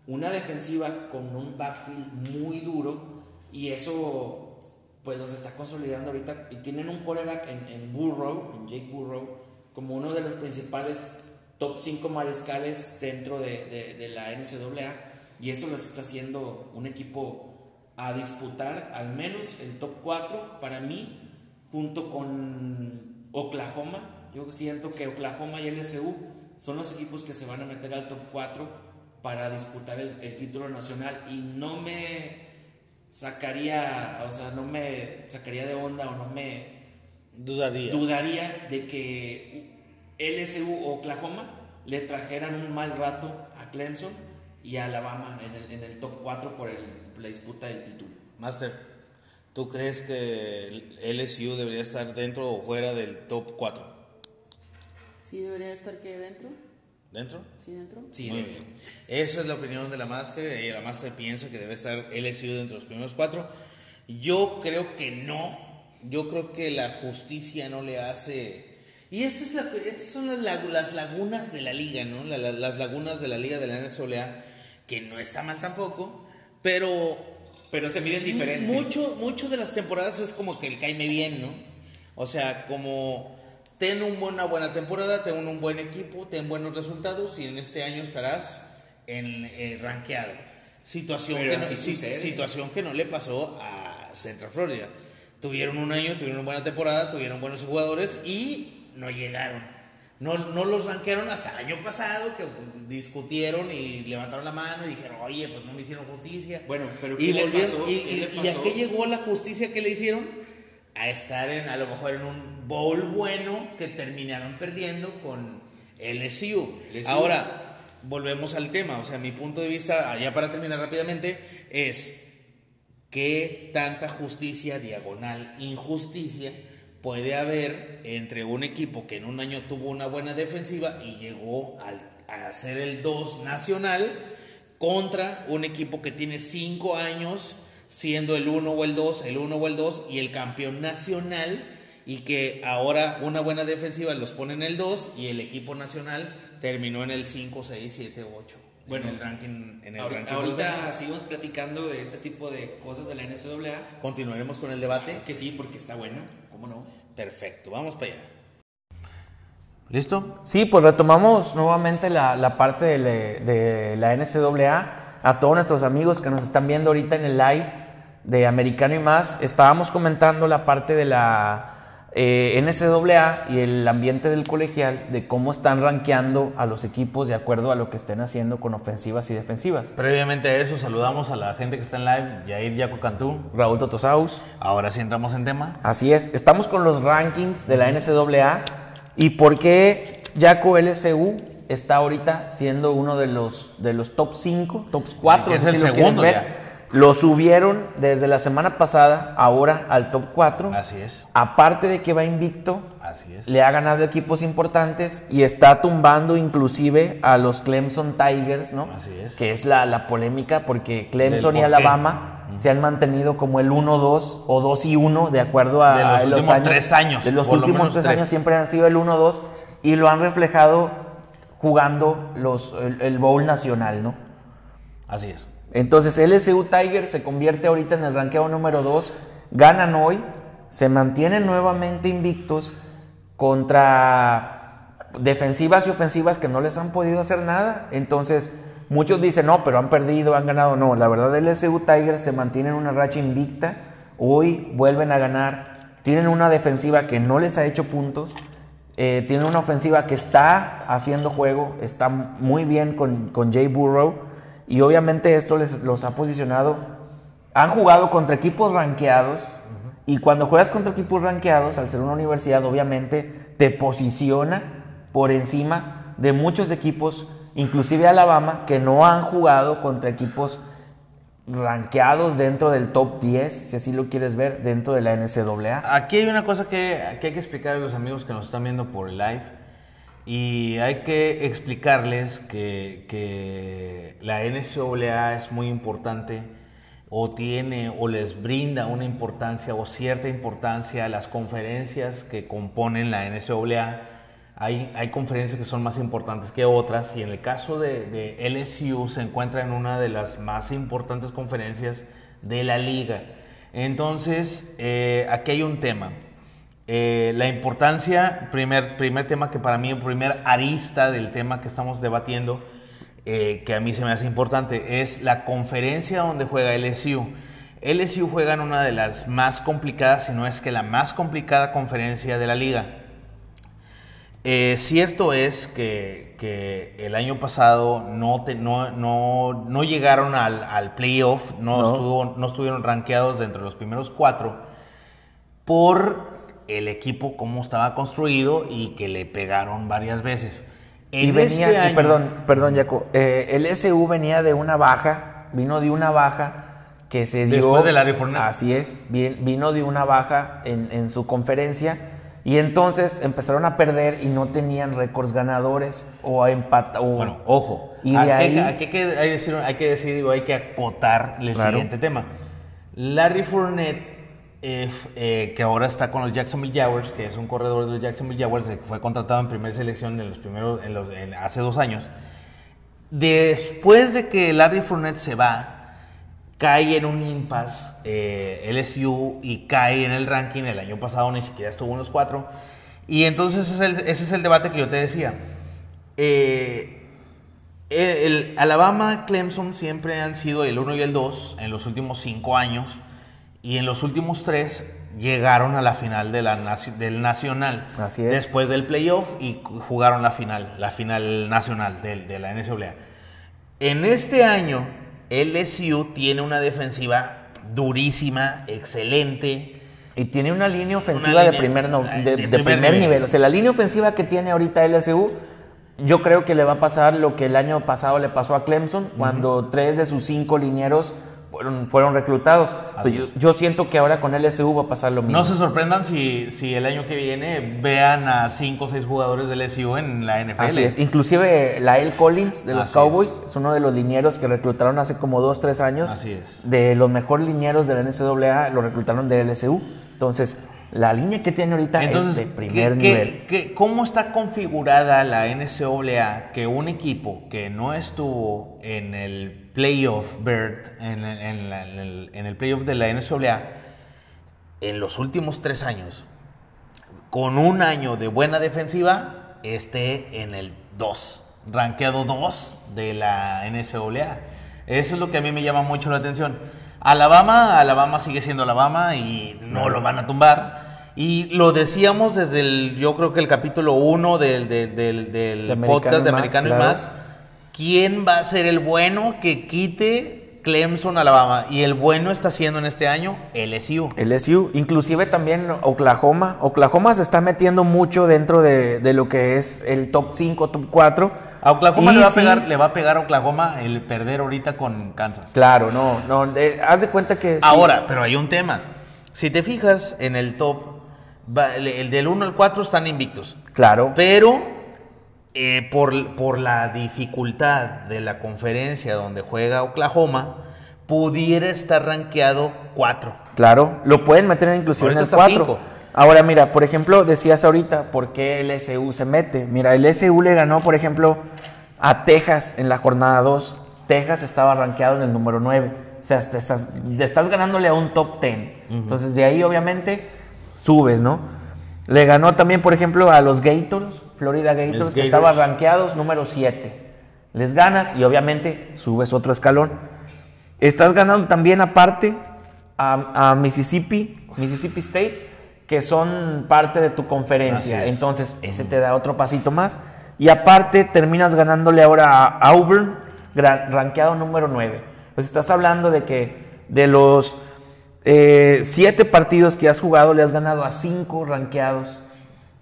Una defensiva con un backfield muy duro y eso pues los está consolidando ahorita. Y tienen un quarterback en, en Burrow, en Jake Burrow, como uno de los principales top 5 mariscales dentro de, la NCAA y eso los está haciendo un equipo a disputar al menos el top 4 para mí junto con Oklahoma. Yo siento que Oklahoma y LSU son los equipos que se van a meter al top 4 para disputar el, el título nacional y no me sacaría, o sea, no me sacaría de onda o no me dudaría, dudaría de que LSU o Oklahoma le trajeran un mal rato a Clemson y a Alabama en el, en el top 4 por el, la disputa del título. Master, ¿tú crees que LSU debería estar dentro o fuera del top 4? Sí, debería estar que dentro. ¿Dentro? Sí, dentro. Sí, Muy bien. Esa es la opinión de la Master. Y la Master piensa que debe estar LSU dentro de los primeros cuatro. Yo creo que no. Yo creo que la justicia no le hace y esto es la, estas son las, las, lagunas de la liga, ¿no? las lagunas de la liga de la NCAA, que no está mal tampoco, pero... Pero se miden diferente. Mucho, mucho de las temporadas es como que el caime bien, ¿no? O sea, como ten una buena temporada, ten un buen equipo, ten buenos resultados y en este año estarás en eh, rankeado. Situación que, no, situación que no le pasó a Central Florida. Tuvieron un año, tuvieron una buena temporada, tuvieron buenos jugadores y no llegaron. No, no los ranquearon hasta el año pasado, que discutieron y levantaron la mano y dijeron, oye, pues no me hicieron justicia. Bueno, pero ¿qué y, le pasó? y, a qué llegó la justicia que le hicieron? A estar en, a lo mejor en un bowl bueno que terminaron perdiendo con LSU. LSU. Ahora, volvemos al tema. O sea, mi punto de vista, ya para terminar rápidamente, es que tanta justicia, diagonal, injusticia, puede haber entre un equipo que en un año tuvo una buena defensiva y llegó a ser el 2 nacional contra un equipo que tiene 5 años siendo el 1 o el 2, el 1 o el 2 y el campeón nacional y que ahora una buena defensiva los pone en el 2 y el equipo nacional terminó en el 5, 6, 7, 8. Bueno, en el ranking. En el ahorita, ahorita seguimos platicando de este tipo de cosas de la NCAA. Continuaremos con el debate. Que sí, porque está bueno. ¿Cómo no? Perfecto, vamos para allá. ¿Listo? Sí, pues retomamos nuevamente la, parte de, la NCAA. A todos nuestros amigos que nos están viendo ahorita en el live de Americano y más, estábamos comentando la parte de la eh, NCAA y el ambiente del colegial de cómo están rankeando a los equipos de acuerdo a lo que estén haciendo con ofensivas y defensivas. Previamente a eso, saludamos a la gente que está en live, Jair Yaco Cantú. Raúl Totosaus. Ahora sí entramos en tema. Así es, estamos con los rankings de la NCAA y por qué Jaco LSU está ahorita siendo uno de los, de los top 5, top 4. Es el segundo ya. Lo subieron desde la semana pasada, ahora al top 4. Así es. Aparte de que va invicto, Así es. le ha ganado equipos importantes y está tumbando inclusive a los Clemson Tigers, ¿no? Así es. Que es la, la polémica porque Clemson y. Alabama se han mantenido como el 1-2 o 2 y 1 de acuerdo a De los últimos tres años, De los lo últimos tres, tres. años siempre han sido el 1-2 y lo han reflejado jugando los, el, el bowl nacional, ¿no? Así es. Entonces LSU Tiger se convierte ahorita en el ranqueo número 2, ganan hoy, se mantienen nuevamente invictos contra defensivas y ofensivas que no les han podido hacer nada. Entonces muchos dicen, no, pero han perdido, han ganado. No, la verdad LSU Tiger se mantiene en una racha invicta, hoy vuelven a ganar, tienen una defensiva que no les ha hecho puntos. Eh, tienen una ofensiva que está haciendo juego, está muy bien con Jay Burrow y obviamente esto les, los ha posicionado. Han jugado contra equipos rankeados y cuando juegas contra equipos rankeados, al ser una universidad, obviamente te posiciona por encima de muchos equipos, inclusive Alabama, que no han jugado contra equipos rankeados dentro del top 10, si así lo quieres ver, dentro de la NCAA. Aquí hay una cosa que, que hay que explicar a los amigos que nos están viendo por live. Y hay que explicarles que, que la NCAA es muy importante o tiene o les brinda una importancia o cierta importancia a las conferencias que componen la NCAA. Hay, hay conferencias que son más importantes que otras y en el caso de, de LSU se encuentra en una de las más importantes conferencias de la liga. Entonces, eh, aquí hay un tema. Eh, la importancia, primer, primer tema que para mí, primer arista del tema que estamos debatiendo, eh, que a mí se me hace importante, es la conferencia donde juega LSU. LSU juega en una de las más complicadas, si no es que la más complicada conferencia de la liga. Eh, cierto es que, que el año pasado no, te- no, no, no llegaron al, al playoff, no, No. estuvo- no estuvieron rankeados dentro de los primeros cuatro por el equipo cómo estaba construido y que le pegaron varias veces. Y En venía, este y año- perdón, perdón, Jaco, eh, el SU venía de una baja, vino de una baja que se dio. Después de Larry Fournette. Así es, vi- vino de una baja en, en su conferencia y entonces empezaron a perder y no tenían récords ganadores o empata o Bueno, ojo. Y hay, de que, ahí- hay que- hay, decir, hay que decir, digo, hay que acotar el Claro. siguiente tema. Larry Fournette, eh, eh, que ahora está con los Jacksonville Jaguars, que es un corredor de los Jacksonville Jaguars, que fue contratado en primera selección en los primeros, en los- en- hace dos años. Después de que Larry Fournette se va, cae en un impasse eh, LSU y cae en el ranking. El año pasado ni siquiera estuvo en los cuatro. Y entonces ese es el, ese es el debate que yo te decía. Eh, el, el Alabama, Clemson siempre han sido el 1 y el 2 en los últimos cinco años. Y en los últimos tres llegaron a la final de la del nacional. Así es. Después del playoff y jugaron la final, la final nacional del- de, la NCAA. En este año, LSU tiene una defensiva durísima, excelente. y tiene una línea ofensiva Una de, primer, no- de de, de primer primer, nivel. nivel. O sea, la línea ofensiva que tiene ahorita LSU, yo creo que le va a pasar lo que el año pasado le pasó a Clemson, cuando tres de sus cinco linieros fueron, fueron reclutados. Así yo, yo siento que ahora con LSU va a pasar lo mismo. No se sorprendan si, si el año que viene vean a cinco o seis jugadores del LSU en la NFL. Así es. Inclusive Lael Collins de los Así Cowboys es. uno de los linieros que reclutaron hace como dos, tres años. Así es. De los mejores linieros de la NCAA lo reclutaron de LSU. Entonces, la línea que tiene ahorita Entonces, es de primer ¿qué- nivel. qué- qué- cómo está configurada la NCAA que un equipo que no estuvo en el playoff Bird, en, el- en la- en el, en el playoff de la NCAA, en los últimos tres años, con un año de buena defensiva, esté en el 2, rankeado 2 de la NCAA? Eso es lo que a mí me llama mucho la atención. Alabama, Alabama sigue siendo Alabama y no lo van a tumbar. Y lo decíamos desde el, yo creo que el capítulo 1 del, del, del- del De Americano podcast de y Más, Americano y claro. Más. ¿Quién va a ser el bueno que quite Clemson, Alabama? Y el bueno está siendo en este año LSU. LSU, inclusive también Oklahoma. Oklahoma se está metiendo mucho dentro de, de lo que es el top 5, top 4. A Oklahoma le va, a sí, pegar, le va a pegar a Oklahoma el perder ahorita con Kansas. Claro, no, no, eh, haz de cuenta que... sí. Ahora, pero hay un tema. Si te fijas en el top, va- el, el del 1 al 4 están invictos. Claro, Pero eh, por, por la dificultad de la conferencia donde juega Oklahoma, pudiera estar rankeado 4. claro, lo pueden meter inclusive en el está 4. Ahora mira, por ejemplo, decías ahorita, ¿por qué el SU se mete? Mira, el SU le ganó, por ejemplo, a Texas en la jornada 2. Texas estaba rankeado en el número 9. O sea, te estás, te estás ganándole a un top 10. Entonces, de ahí, obviamente, subes, ¿no? Le ganó también, por ejemplo, a los Gators, Florida Gators, Los que Gators. estaban rankeados número 7. Les ganas y, obviamente, subes otro escalón. Estás ganando también, aparte, a, a Mississippi, Mississippi State, que son parte de tu conferencia. Entonces, ese te da otro pasito más. Y aparte, terminas ganándole ahora a Auburn, rankeado número 9. Pues estás hablando de que de los eh, siete partidos que has jugado, le has ganado a cinco rankeados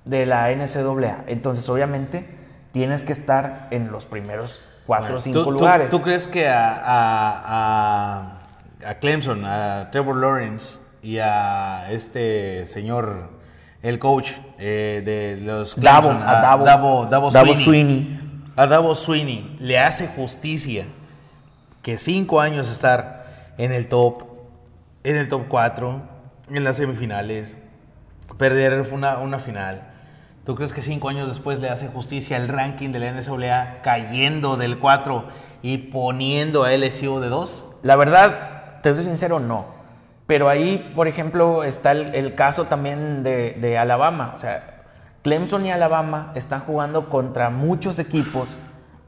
de la NCAA. Entonces, obviamente, tienes que estar en los primeros cuatro o cinco ¿Tú, tú- lugares. tú crees que a, a- a- a Clemson, a Trevor Lawrence y a este señor, el coach eh, de los Davo, Clemson, a Davo. Davo, Davo Davo Swinney, Swinney. a Davo Sweeney le hace justicia que cinco años estar en el top, en el top 4, en las semifinales, perder una, una final. ¿Tú crees que cinco años después le hace justicia el ranking de la NCAA cayendo del 4 y poniendo a LSU de 2? La verdad, te soy sincero, no. Pero ahí, por ejemplo, está el, caso también de, de Alabama. O sea, Clemson y Alabama están jugando contra muchos equipos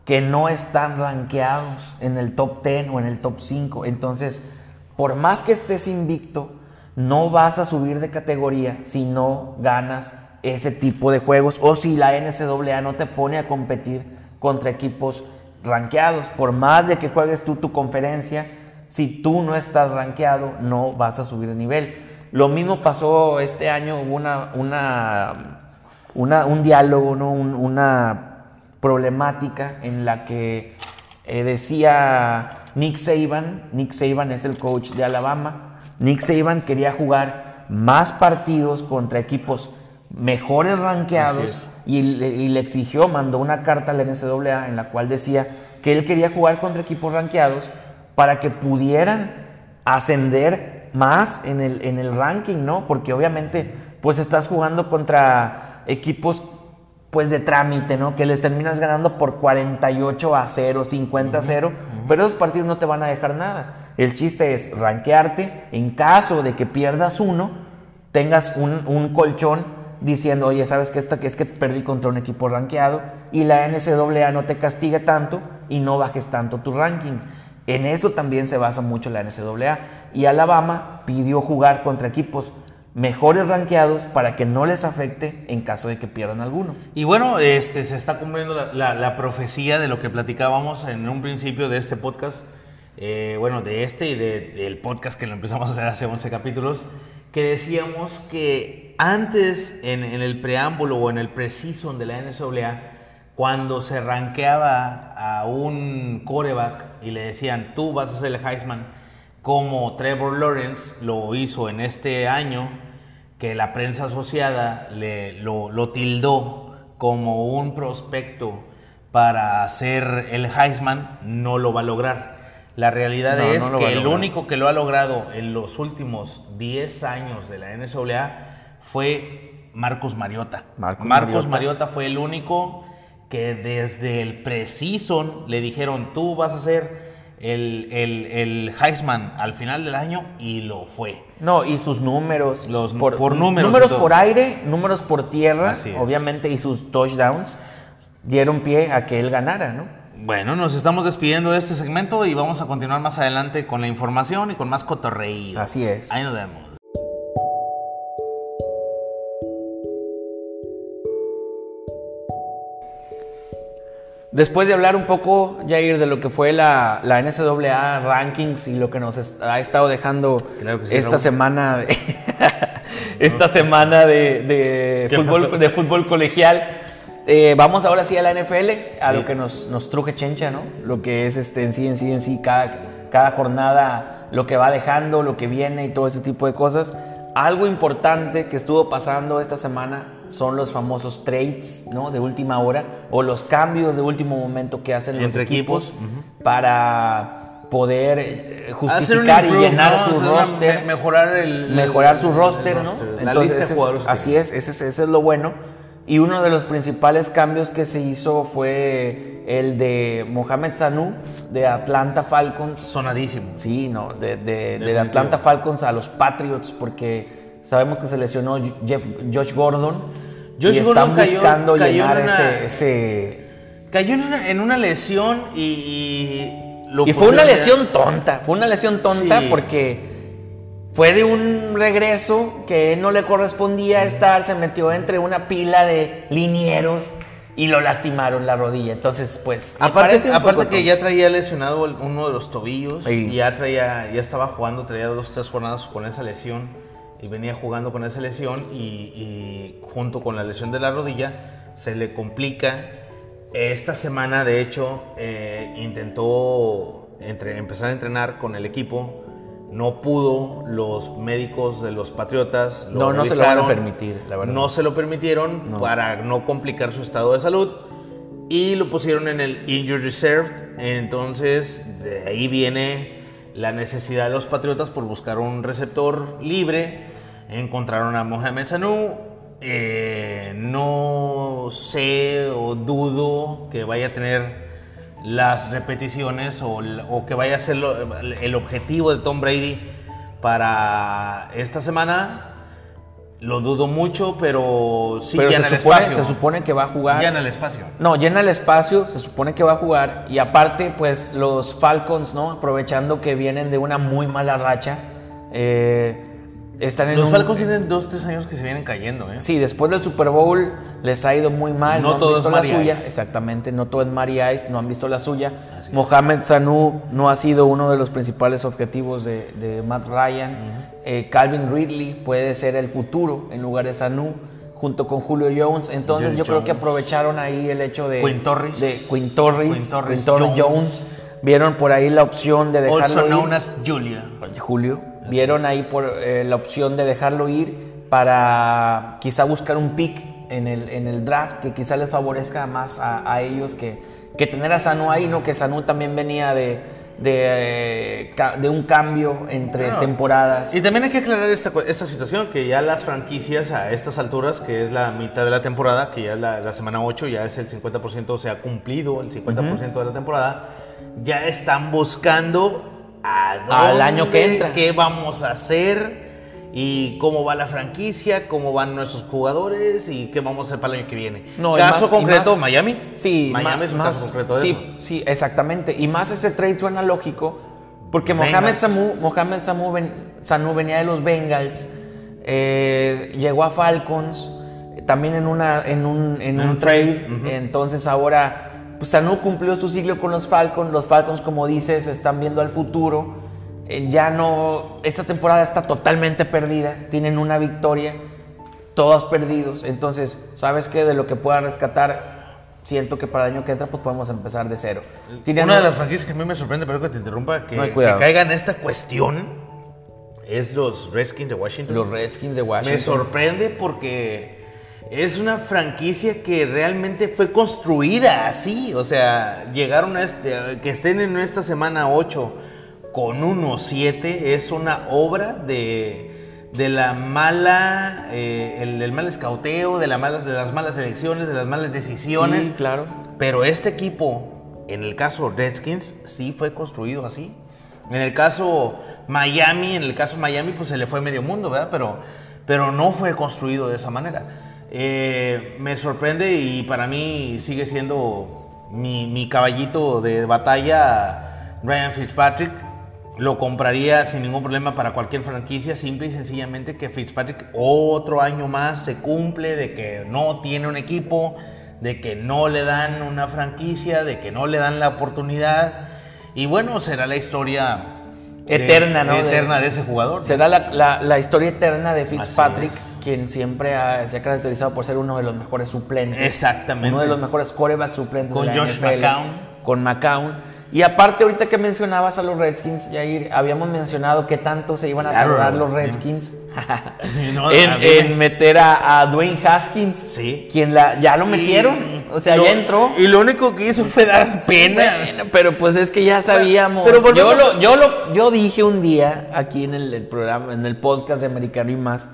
que no están rankeados en el top 10 o en el top 5. Entonces, por más que estés invicto, no vas a subir de categoría si no ganas ese tipo de juegos o si la NCAA no te pone a competir contra equipos rankeados. Por más de que juegues tú tu conferencia, si tú no estás rankeado, no vas a subir de nivel. Lo mismo pasó este año, hubo una, una, una- un diálogo, ¿no? Un- una problemática en la que eh, decía Nick Saban, Nick Saban es el coach de Alabama, Nick Saban quería jugar más partidos contra equipos mejores es. y le, y le exigió, mandó una carta a la NCAA en la cual decía que él quería jugar contra equipos rankeados para que pudieran ascender más en el, en el ranking, ¿no? Porque obviamente pues estás jugando contra equipos pues de trámite, ¿no? Que les terminas ganando por 48 a 0, 50 a 0, pero esos partidos no te van a dejar nada. El chiste es rankearte, en caso de que pierdas uno, tengas un, un colchón diciendo, oye, ¿sabes qué? Esta, es que perdí contra un equipo rankeado y la NCAA no te castiga tanto y no bajes tanto tu ranking. En eso también se basa mucho la NCAA. Y Alabama pidió jugar contra equipos mejores rankeados para que no les afecte en caso de que pierdan alguno. Y bueno, este, se está cumpliendo la, profecía de lo que platicábamos en un principio de este podcast, eh, bueno, de este y de- del podcast que lo empezamos a hacer hace 11 capítulos, que decíamos que antes en, el preámbulo o en el preseason de la NCAA, cuando se rankeaba a un coreback y le decían, tú vas a ser el Heisman, como Trevor Lawrence lo hizo en este año, que la prensa asociada le, lo, lo tildó como un prospecto para ser el Heisman, no lo va a lograr. La realidad No, es no que el único que lo ha logrado en los últimos 10 años de la NCAA fue Marcus Mariota. Mariota. Mariota fue el único que desde el preseason le dijeron, tú vas a ser el, el, el Heisman al final del año y lo fue. No, y sus números. Los- por números todo. por aire, números por tierra, obviamente, y sus touchdowns dieron pie a que él ganara, ¿no? Bueno, nos estamos despidiendo de este segmento y vamos a continuar más adelante con la información y con más cotorreído. Así es. Ahí nos vemos. Después de hablar un poco, Jair, de lo que fue la, la NCAA Rankings y lo que nos est- ha estado dejando Claro que sí, esta semana de, esta semana de, de ¿Qué fútbol, pasó? de fútbol colegial, eh, vamos ahora sí a la NFL, a Sí. lo que nos, nos truje Chencha, ¿no? Lo que es este, en sí, en sí, en sí, cada, cada jornada, lo que va dejando, lo que viene y todo ese tipo de cosas. Algo importante que estuvo pasando esta semana son los famosos trades, ¿no? De última hora o los cambios de último momento que hacen los equipos, para poder eh, justificar y llenar ¿no? su Hacer roster me- mejorar el mejorar su roster, ¿no? roster, Entonces, es- así es, ese, es- ese es lo bueno. Y uno de los principales cambios que se hizo fue el de Mohamed Sanu de Atlanta Falcons. Sonadísimo. Sí, no, de, de-. Atlanta Falcons a los Patriots, porque sabemos que se lesionó Jeff, Josh Gordon. Josh y están Gordon cayó- buscando cayó llenar en una- ese, ese- Cayó en una, en una lesión y, y lo Y fue una lesión tonta, fue una lesión tonta Sí. porque fue de un regreso que no le correspondía estar, se metió entre una pila de linieros y lo lastimaron la rodilla. Entonces, pues, Aparte, que ya traía lesionado uno de los tobillos Sí. y ya traía, ya estaba jugando, traía dos, tres jornadas con esa lesión y venía jugando con esa lesión y, y junto con la lesión de la rodilla se le complica. Esta semana, de hecho, eh, intentó entre, empezar a entrenar con el equipo. No pudo, los médicos de los Patriotas No, no se lo van a permitir, la verdad. No se lo permitieron No. para no complicar su estado de salud y lo pusieron en el Injured Reserve. Entonces, de ahí viene la necesidad de los Patriotas por buscar un receptor libre. Encontraron a Mohamed Sanu. Eh, no sé o dudo que vaya a tener las repeticiones o, que vaya a ser el objetivo de Tom Brady para esta semana. Lo dudo mucho, pero sí Pero llena se el supone, espacio. se supone que va a jugar. Llena el espacio. No, llena el espacio, se supone que va a jugar. Y aparte, pues los Falcons, ¿no? Aprovechando que vienen de una muy mala racha. eh, están en Los un- Falcons tienen dos, tres años que se vienen cayendo, ¿eh? Sí, después del Super Bowl les ha ido muy mal. No han todo visto es la Mari suya. Ice. Exactamente, no todo es Mari Ice, no han visto la suya. Mohamed Sanu no ha sido uno de los principales objetivos de, de Matt Ryan. Eh, Calvin Ridley puede ser el futuro en lugar de Sanu, junto con Julio Jones. Entonces Jerry yo creo que aprovecharon ahí el hecho de Quinn Torres. de Quinn Torres, Quinn Torres Quinn Torres Jones. Jones. Vieron por ahí la opción de dejarlo Also ir. known as Julia. Julio, vieron ahí por eh, la opción de dejarlo ir para quizá buscar un pick en el, en el draft que quizá les favorezca más a, a ellos que, que tener a Sanu ahí, ¿no? Que Sanu también venía de, de, eh, de un cambio entre Claro. temporadas. Y también hay que aclarar esta, esta situación, que ya las franquicias a estas alturas, que es la mitad de la temporada, que ya es la, la semana 8, ya es el 50%, se ha cumplido el 50% de la temporada, ya están buscando a Al año que entra. qué vamos a hacer y cómo va la franquicia, cómo van nuestros jugadores y qué vamos a hacer para el año que viene. No, caso más- concreto, más- Miami. Sí, Miami es un más- caso concreto de sí, eso. Sí, exactamente. Y más ese trade suena lógico, porque Mohamed. Samu, Mohamed Samu, ven- Sanu venía de los Bengals, eh, llegó a Falcons, también en, una, en un, en un un trade. Entonces ahora, pues Sanu cumplió su ciclo con los Falcons. Los Falcons, como dices, están viendo al futuro. Eh, ya no, esta temporada está totalmente perdida. Tienen una victoria todos perdidos. Entonces, ¿sabes qué? De lo que pueda rescatar, siento que para el año que entra, pues podemos empezar de cero. Tienen Una de las franquicias que a mí me sorprende, pero que te interrumpa, que, No que caiga en esta cuestión es los Redskins de Washington. Los Redskins de Me Washington. sorprende porque es una franquicia que realmente fue construida así. O sea, llegaron a este, que estén en esta semana 8 con 1-7 es una obra de, de la mala, eh, el, el mal escauteo, de, la de las malas elecciones, de las malas decisiones. Sí, claro. Pero este equipo, en el caso Redskins, sí fue construido así. En el caso Miami, en el caso Miami, pues se le fue medio mundo, ¿verdad? Pero, pero no fue construido de esa manera. Eh, me sorprende y para mí sigue siendo mi, caballito de batalla Ryan Fitzpatrick. Lo compraría sin ningún problema para cualquier franquicia, simple y sencillamente que Fitzpatrick otro año más se cumple de que no tiene un equipo, de que no le dan una franquicia, de que no le dan la oportunidad. Y bueno, será la historia de- Eterna, ¿no? De- Eterna de, ese jugador. Se da la, la- la historia eterna de Fitzpatrick, es. quien siempre ha- se ha caracterizado por ser uno de los mejores suplentes. Exactamente. Uno de los mejores quarterbacks suplentes Con de la Josh NFL, McCown. Con McCown. Y aparte, ahorita que mencionabas a los Redskins, Jair, habíamos mencionado que tanto se iban a Claro. tardar los Redskins no, en, meter a, a Dwayne Haskins. Sí. Quien la, ya lo Y- metieron. O sea, lo- ya entró. Y lo único que hizo fue dar pena. Bueno, pero pues es que ya sabíamos. pero yo, lo, yo, lo, yo dije un día aquí en el, el programa, en el podcast de Americano y más,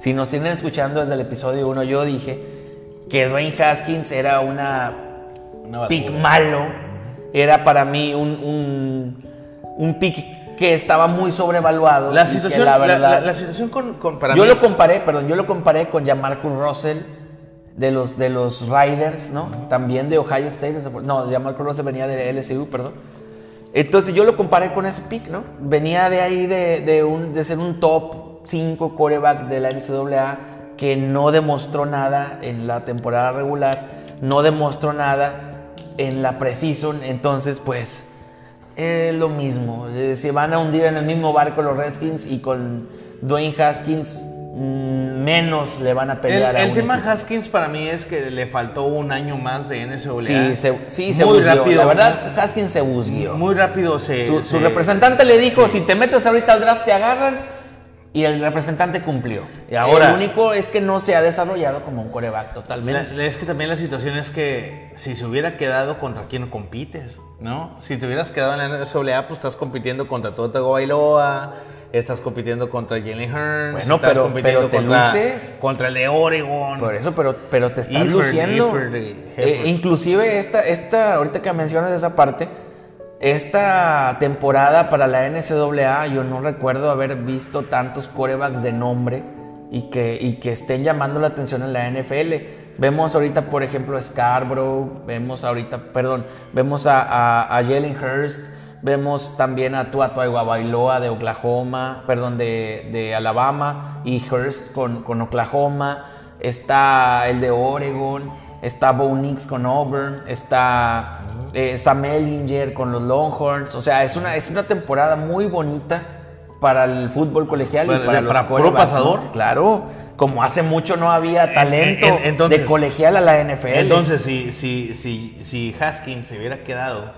si nos tienen escuchando desde el episodio 1, yo dije que Dwayne Haskins era una Una pick malo. Era para mí un, un, un pick que estaba muy sobrevaluado. La situación, la la, verdad, la- la situación con, con- para yo mí- lo comparé, perdón, yo lo comparé con Jamarcus Russell de los, de los Riders, ¿no? También de Ohio State. No, Jamarcus Russell venía de LSU, perdón. Entonces yo lo comparé con ese pick, ¿no? Venía de ahí de, de un, de ser un top 5 coreback de la NCAA que no demostró nada en la temporada regular, no demostró nada en la preseason, entonces pues es lo mismo. Eh, se van a hundir en el mismo barco los Redskins y con Dwayne Haskins mm, menos le van a El, pelear a el un tema equipo. Haskins para mí es que le faltó un año más de NCAA. Sí, se, sí, se muy busgió. rápido. La verdad, Haskins se busgió. Muy rápido se. su, su se- representante le dijo, si te metes ahorita al draft te agarran. Y el representante cumplió. Y ahora- el único es que no se ha desarrollado como un coreback totalmente. La- es que también la situación es que si se hubiera quedado contra quién compites, ¿no? Si te hubieras quedado en la NCAA, pues estás compitiendo contra Tua Bailoa, estás compitiendo contra Jalen Hurns, Bueno, estás pero- compitiendo pero te contra, luces. contra el de Oregon. Por eso, pero, pero te estás Eifert, luciendo. Eifert, Eh, inclusive esta, esta, ahorita que mencionas esa parte, esta temporada para la NCAA, yo no recuerdo haber visto tantos corebacks de nombre y que, y que estén llamando la atención en la NFL. Vemos ahorita, por ejemplo, a Scarborough, vemos ahorita, perdón, vemos a, Jalen Hurst, vemos también a Tua Bailoa de Oklahoma, perdón, de, de Alabama y Hurst con, con Oklahoma, está el de Oregon, está Bo Nix con Auburn, está eh, Sam Ellinger con los Longhorns, o sea, es una, es una temporada muy bonita para el fútbol colegial y Para- de- los para pasador. ¿no? Claro, como hace mucho no había talento en- entonces- de colegial a la NFL. Entonces, si, si, si, si Haskins se hubiera quedado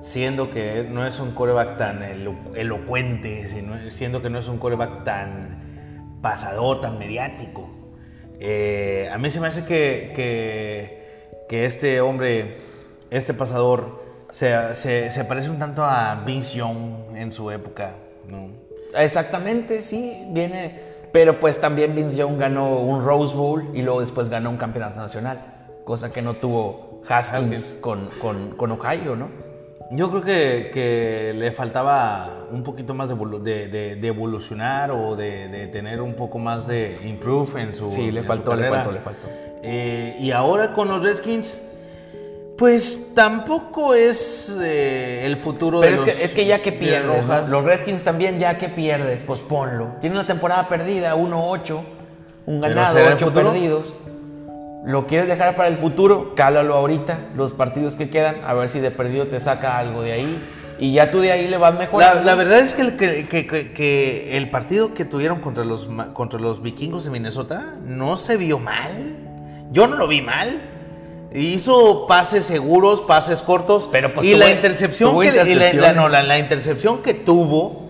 siendo que no es un coreback tan elo- elocuente, sino- siendo que no es un coreback tan pasador, tan mediático, eh, a mí se me hace que, que, que este hombre, este pasador, se, se, se parece un tanto a Vince Young en su época. ¿no? Exactamente, sí, viene. Pero pues también Vince Young ganó un Rose Bowl y luego después ganó un campeonato nacional, cosa que no tuvo Haskins, Haskins. Con, con, con Ohio, ¿no? Yo creo que, que le faltaba un poquito más de, de- de- de evolucionar o de, de tener un poco más de improve en su Sí, le faltó, le faltó, le faltó. Eh, y ahora con los Redskins, pues tampoco es eh, el futuro Pero de es los que, es que ya que de pierdes, los Redskins también ya que pierdes, pues ponlo. Tiene una temporada perdida, 1-8, un ganado, ¿será el 8 futuro? perdidos. ¿Lo quieres dejar para el futuro? Cálalo ahorita, los partidos que quedan, a ver si de perdido te saca algo de ahí. Y ya tú de ahí le vas mejorando. la verdad es que el, que, que- el partido que tuvieron contra los, contra los vikingos de Minnesota no se vio mal. Yo no lo vi mal. Hizo pases seguros, pases cortos. Pero, pues, y la intercepción que le- y la- la, intercepción. no, la- la intercepción que tuvo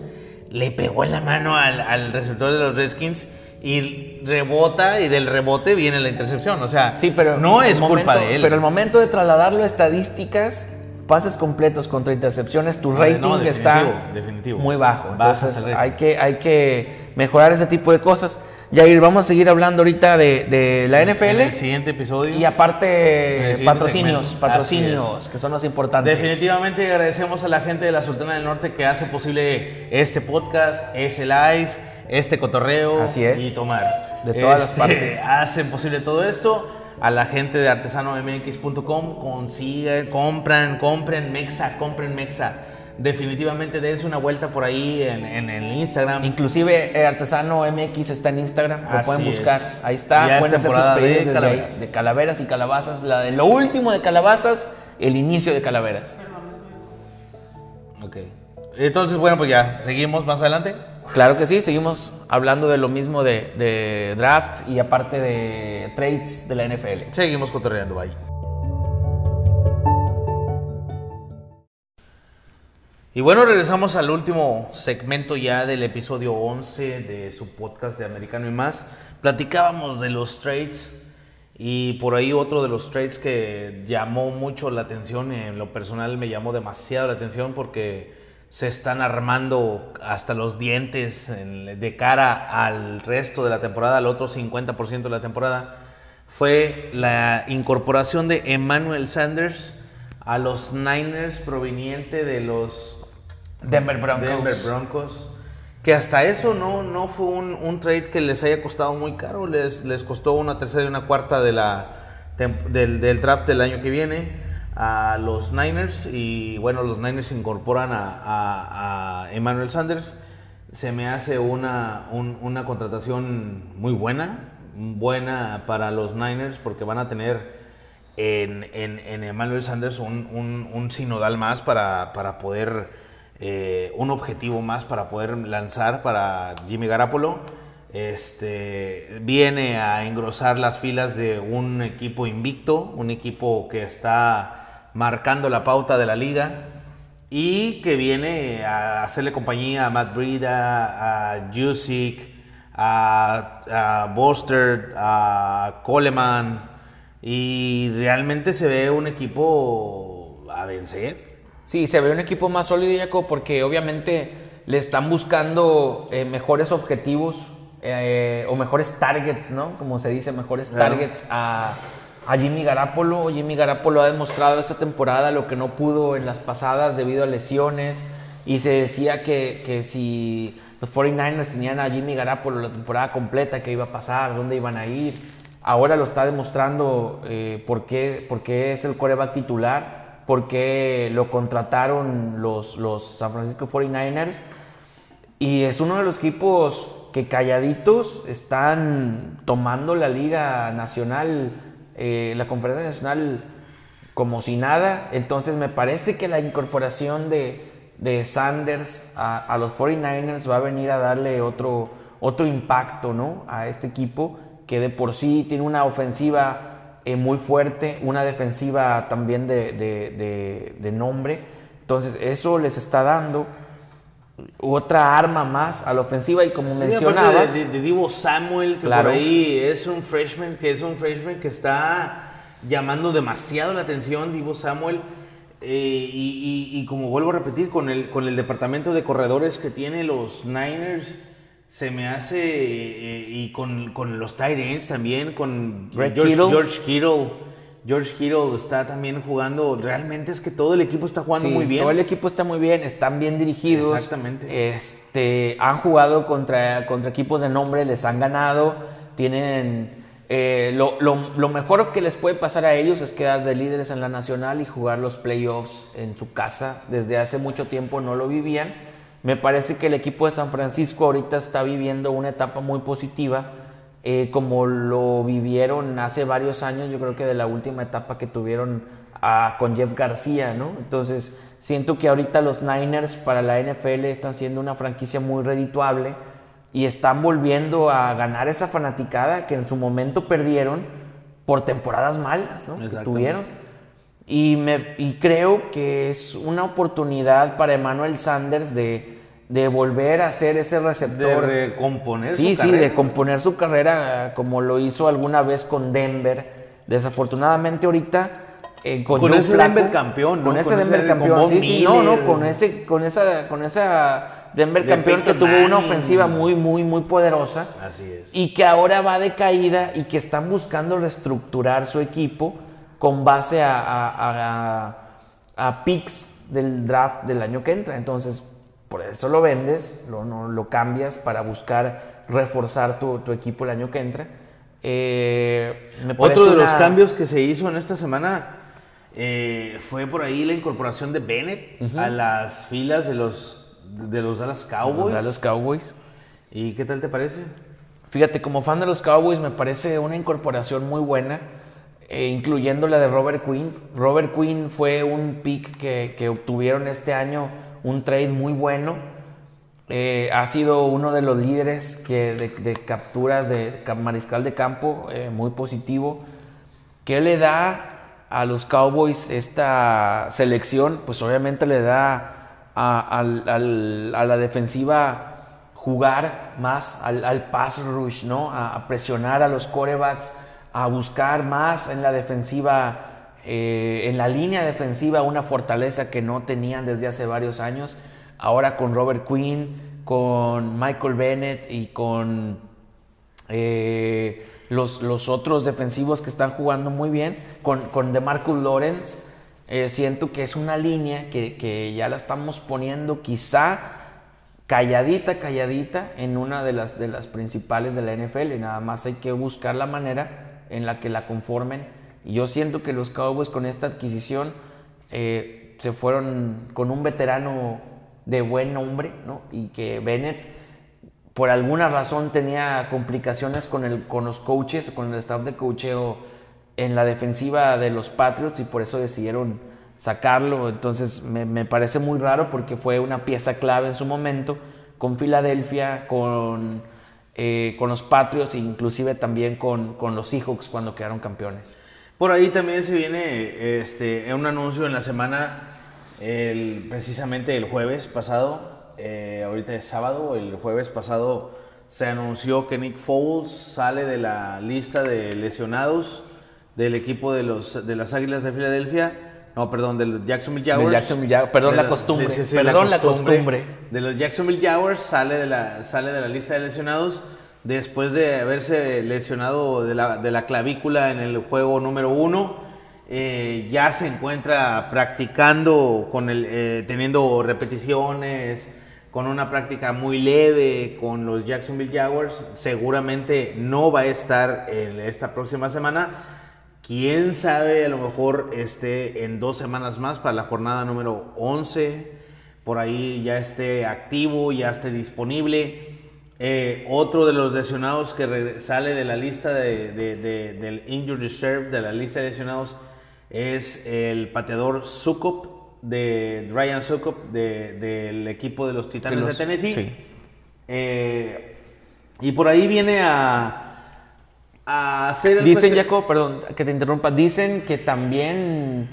le pegó en la mano al, al receptor de los Redskins y rebota y del rebote viene la intercepción. O sea, Sí, pero no es culpa de él. Pero el momento de trasladarlo a estadísticas, pases completos contra intercepciones, tu rating no, definitivo, está definitivo. muy bajo. Entonces hay que, hay que mejorar ese tipo de cosas. Yair, vamos a seguir hablando ahorita de, de la En NFL el siguiente episodio. y En aparte patrocinios, segmento. patrocinios, que son los importantes. Definitivamente agradecemos a la gente de la Sultana del Norte que hace posible este podcast, ese live, este cotorreo Así es. y tomar. De todas las Este, partes. Hacen posible todo esto. A la gente de artesanomx.com consigan, compran, compren Mexa, compren Mexa. Definitivamente dense una vuelta por ahí en, en el Instagram. Inclusive eh, Artesano MX está en Instagram, lo Así pueden buscar. es. Ahí está, Ya pueden hacer sus de pedidos ahí, de calaveras y calabazas. La de, lo último de calabazas, el inicio de calaveras. Ok. Entonces, bueno, pues ya, seguimos más adelante. Claro que sí, seguimos hablando de lo mismo de, de drafts y aparte de trades de la NFL. Seguimos cotorreando, bye. Y bueno, regresamos al último segmento ya del episodio 11 de su podcast de Americano y más. Platicábamos de los trades y por ahí otro de los trades que llamó mucho la atención, en lo personal me llamó demasiado la atención porque se están armando hasta los dientes en- de cara al resto de la temporada, al otro 50% de la temporada, fue la incorporación de Emmanuel Sanders a los Niners proveniente de los Denver Broncos. Denver Broncos. Que hasta eso no, no fue un, un trade que les haya costado muy caro. Les, les costó una tercera y una cuarta de la, del, draft del año que viene a los Niners. Y bueno, los Niners incorporan a, Emmanuel Sanders. Se me hace una, un- una contratación muy buena. Buena para los Niners porque van a tener en, en, Emmanuel Sanders un, un, un sinodal más para, para poder, eh, un objetivo más para poder lanzar para Jimmy Garapolo. Este, viene a engrosar las filas de un equipo invicto, un equipo que está marcando la pauta de la liga y que viene a hacerle compañía a Matt Breida, a Jusic, a, a Boster, a Coleman y realmente se ve un equipo a vencer. Sí, se ve un equipo más sólido, Jaco, porque obviamente le están buscando eh, mejores objetivos eh, o mejores targets, ¿no? Como se dice, mejores Claro. targets a, a Jimmy Garapolo. Jimmy Garapolo ha demostrado esta temporada lo que no pudo en las pasadas debido a lesiones. Y se decía que, que si los 49ers tenían a Jimmy Garapolo la temporada completa, qué iba a pasar, dónde iban a ir. Ahora lo está demostrando eh, por, qué, por qué es el coreback titular, por qué lo contrataron los, los San Francisco 49ers. Y es uno de los equipos que calladitos están tomando la Liga Nacional, eh, la Conferencia Nacional como si nada. Entonces me parece que la incorporación de, de Sanders a, a los 49ers va a venir a darle otro, otro impacto ¿no? a este equipo que de por sí tiene una ofensiva eh, muy fuerte, una defensiva también de, de- de- de nombre. Entonces eso les está dando otra arma más a la ofensiva y como Sí, mencionabas, de Divo Samuel, que Claro. por ahí es un freshman, que es un freshman que está llamando demasiado la atención, Divo Samuel. eh, y, y- y como vuelvo a repetir, con el, con el departamento de corredores que tiene los Niners, se me hace, eh, y con, con los tight ends también, con Red George, Kittle. George Kittle. George Kittle está también jugando, realmente es que todo el equipo está jugando Sí, muy bien. Todo el equipo está muy bien, están bien dirigidos. Exactamente. Este, han jugado contra, contra equipos de nombre, les han ganado. Tienen. eh, lo, lo- lo mejor que les puede pasar a ellos es quedar de líderes en la nacional y jugar los playoffs en su casa. Desde hace mucho tiempo no lo vivían. Me parece que el equipo de San Francisco ahorita está viviendo una etapa muy positiva. eh, como lo vivieron hace varios años, yo creo que de la última etapa que tuvieron ah, con Jeff García, ¿no? Entonces, siento que ahorita los Niners para la NFL están siendo una franquicia muy redituable y están volviendo a ganar esa fanaticada que en su momento perdieron por temporadas malas, ¿no? Que tuvieron. Y, me, y creo que es una oportunidad para Emmanuel Sanders de, de volver a ser ese de receptor. recomponer Sí, su sí, carrera. de componer su carrera eh, como lo hizo alguna vez con Denver. Desafortunadamente ahorita eh, con, Con ese campeón, ¿no? Con ese Con Denver ese- campeón, con sí, sí, no, no, con ese, con esa, con esa Denver De campeón que tuvo una ofensiva muy, muy, muy poderosa Así es. y que ahora va de caída y que están buscando reestructurar su equipo con base a, a, a- a picks del draft del año que entra. Entonces, por eso lo vendes, lo, no, lo cambias para buscar reforzar tu, tu equipo el año que entra. Eh, me Otro de los cambios que se hizo en esta semana eh, fue por ahí la incorporación de Bennett a las filas de los, de los Dallas Cowboys. Los Dallas Cowboys. ¿Y qué tal te parece? Fíjate, como fan de los Cowboys me parece una incorporación muy buena, eh, incluyendo la de Robert Quinn. Robert Quinn fue un pick que, que obtuvieron este año, un trade muy bueno. Eh, ha sido uno de los líderes que de, capturas de ca- mariscal de campo, eh, muy positivo. ¿Qué le da a los Cowboys esta selección? Pues obviamente le da a, la defensiva jugar más al, pass rush, ¿no? A presionar a los corebacks, a buscar más en la defensiva, eh, en la línea defensiva, una fortaleza que no tenían desde hace varios años. Ahora con Robert Quinn, con Michael Bennett y con eh, los, los otros defensivos que están jugando muy bien, con, con DeMarcus Lawrence, eh, siento que es una línea que, que ya la estamos poniendo quizá calladita, calladita en una de las, de las principales de la NFL. Y nada más hay que buscar la manera en la que la conformen. Y yo siento que los Cowboys con esta adquisición eh, se fueron con un veterano de buen nombre, ¿no? Y que Bennett, por alguna razón, tenía complicaciones con, el, con los coaches, con el staff de coacheo en la defensiva de los Patriots y por eso decidieron sacarlo. Entonces me, me parece muy raro porque fue una pieza clave en su momento con Filadelfia, con, eh, con los Patriots e inclusive también con, con los Seahawks cuando quedaron campeones. Por ahí también se viene este, un anuncio en la semana, el- precisamente el jueves pasado, eh, ahorita es sábado, el jueves pasado se anunció que Nick Foles sale de la lista de lesionados del equipo de, los, de las Águilas de Filadelfia, no, perdón, de los Jacksonville De Jaguars. Jacksonville Jaguars, perdón De la los- costumbre, sí, sí, sí, perdón la costumbre. De los Jacksonville Jaguars sale de la, sale de la lista de lesionados después de haberse lesionado de la, de la clavícula en el juego número uno. eh, ya se encuentra practicando, con el, eh, teniendo repeticiones, con una práctica muy leve con los Jacksonville Jaguars. Seguramente no va a estar en esta próxima semana. Quién sabe, a lo mejor esté en dos semanas más para la jornada número 11. Por ahí ya esté activo, ya esté disponible. Eh, otro de los lesionados que sale de la lista de, de- de- del Injured Reserve, de la lista de lesionados, es el pateador Sukop, de Ryan Sukop, de- del equipo de los Titanes de, Tennessee. sí. Eh, y por ahí viene a, a hacer el Dicen, Jacob, perdón que te interrumpa, dicen que también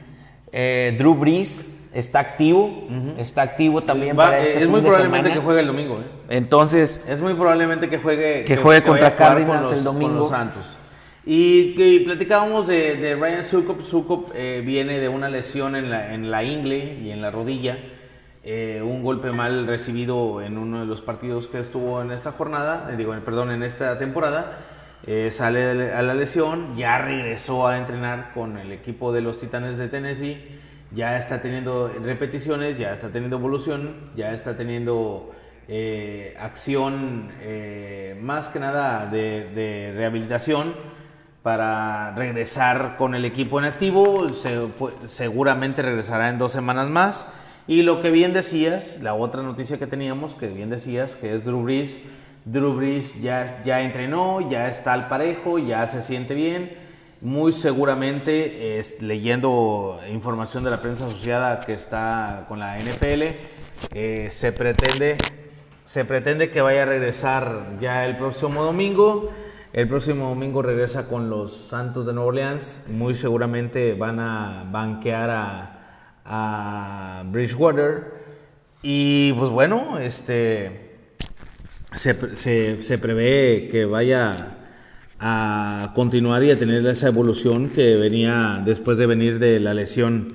eh, Drew Brees está activo, está activo también Va- para eh, este es fin muy de probablemente semana. que juegue el domingo. ¿eh? Entonces, Es muy probablemente que juegue Que juegue contra Cardinals con los- el domingo. con los Santos. Y, y platicábamos de, de Ryan Sukop. Sukop eh, viene de una lesión en la, en la ingle y en la rodilla. Eh, un golpe mal recibido en uno de los partidos que estuvo en esta jornada, eh, digo, perdón, en esta temporada. Eh, sale a la lesión, ya regresó a entrenar con el equipo de los Titanes de Tennessee, ya está teniendo repeticiones, ya está teniendo evolución, ya está teniendo eh, acción eh, más que nada de, de rehabilitación para regresar con el equipo en activo. Se- pu- seguramente regresará en dos semanas más. Y lo que bien decías, la otra noticia que teníamos, que bien decías, que es Drew Brees. Drew Brees ya, ya entrenó, ya está al parejo, ya se siente bien. Muy seguramente, leyendo información de la prensa asociada que está con la NFL, eh, se pretende se pretende que vaya a regresar ya el próximo domingo. El próximo domingo regresa con los Santos de Nueva Orleans. Muy seguramente van a banquear a Bridgewater. Y pues bueno, este se, se- prevé que vaya a continuar y a tener esa evolución que venía después de venir de la lesión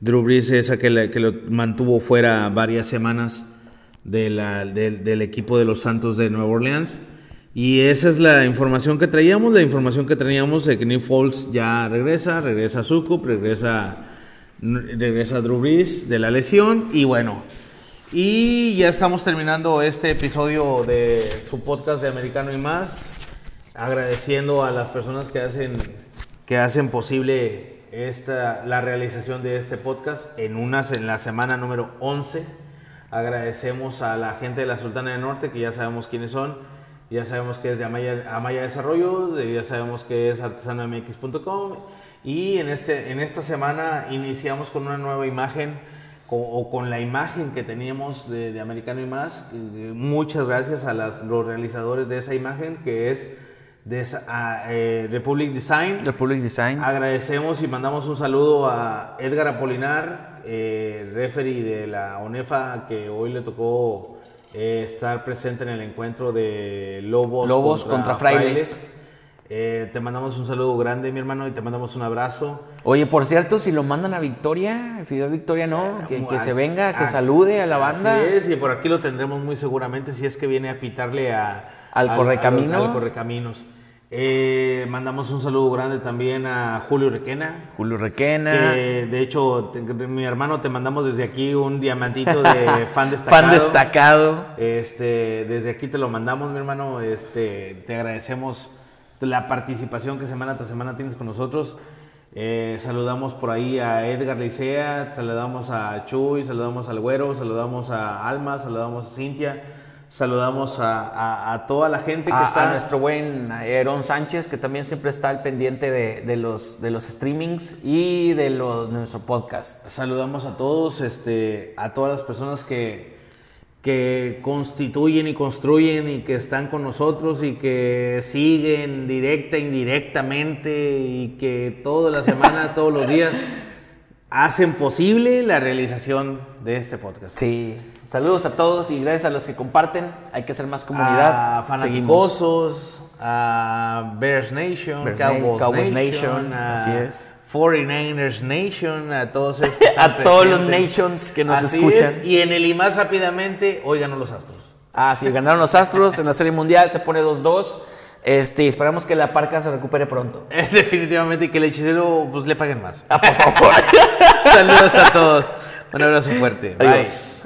Drew Brees, esa que, que lo mantuvo fuera varias semanas de del- equipo de los Santos de Nueva Orleans. Y esa es la información que traíamos, la información que traíamos de que Nick Foles ya regresa, regresa Sukup, regresa, regresa Drew Brees de la lesión y bueno, y ya estamos terminando este episodio de su podcast de Americano y más, agradeciendo a las personas que hacen, que hacen posible esta, la realización de este podcast en, unas, en la semana número 11. Agradecemos a la gente de la Sultana del Norte, que ya sabemos quiénes son, ya sabemos que es de Amaya, Amaya Desarrollo, ya sabemos que es artesanamx.com y en, este, en esta semana iniciamos con una nueva imagen o con la imagen que teníamos de, de Americano y más. Eh, muchas gracias a las, los realizadores de esa imagen que es de esa, eh, Republic Design. Republic Designs. Agradecemos y mandamos un saludo a Edgar Apolinar, eh, referee de la ONEFA, que hoy le tocó eh, estar presente en el encuentro de Lobos, Lobos contra Frailes. Eh, te mandamos un saludo grande, mi hermano, y te mandamos un abrazo. Oye, por cierto, si lo mandan a Victoria, si a Victoria no, que, que se venga, que salude a la banda. Así es, y por aquí lo tendremos muy seguramente si es que viene a pitarle a, Al Correcaminos. al Correcaminos. Eh, mandamos un saludo grande también a Julio Requena. Julio Requena. Que de hecho, te- mi hermano, te mandamos desde aquí un diamantito de fan destacado. Fan destacado. Este, desde aquí te lo mandamos, mi hermano. Este, te agradecemos la participación que semana tras semana tienes con nosotros. Eh, saludamos por ahí a Edgar Licea, saludamos a Chuy, saludamos al Güero, saludamos a Alma, saludamos a Cintia, saludamos a, a- a toda la gente que a, está. a nuestro buen Aarón Sánchez, que también siempre está al pendiente de, de los, de los streamings y de, los, de nuestro podcast. Saludamos a todos, este, a todas las personas que, que constituyen y construyen y que están con nosotros y que siguen directa, indirectamente y que toda la semana, todos los días hacen posible la realización de este podcast. Sí. Saludos a todos y gracias a los que comparten. Hay que hacer más comunidad. A fanaticosos, a Bears Nation, Bears Cowboys, Na- Cowboys Nation, Nation, a así es. 49ers Nation, a todos estos A todos los nations que nos Así escuchan. es, Y en el y más rápidamente, oigan los Astros. Ah, sí, ganaron los Astros en la Serie Mundial, se pone 2-2. Este, esperamos que la parca se recupere pronto. Definitivamente y que el hechicero pues le paguen más. Ah, por favor. Saludos a todos. Un abrazo fuerte. Bye.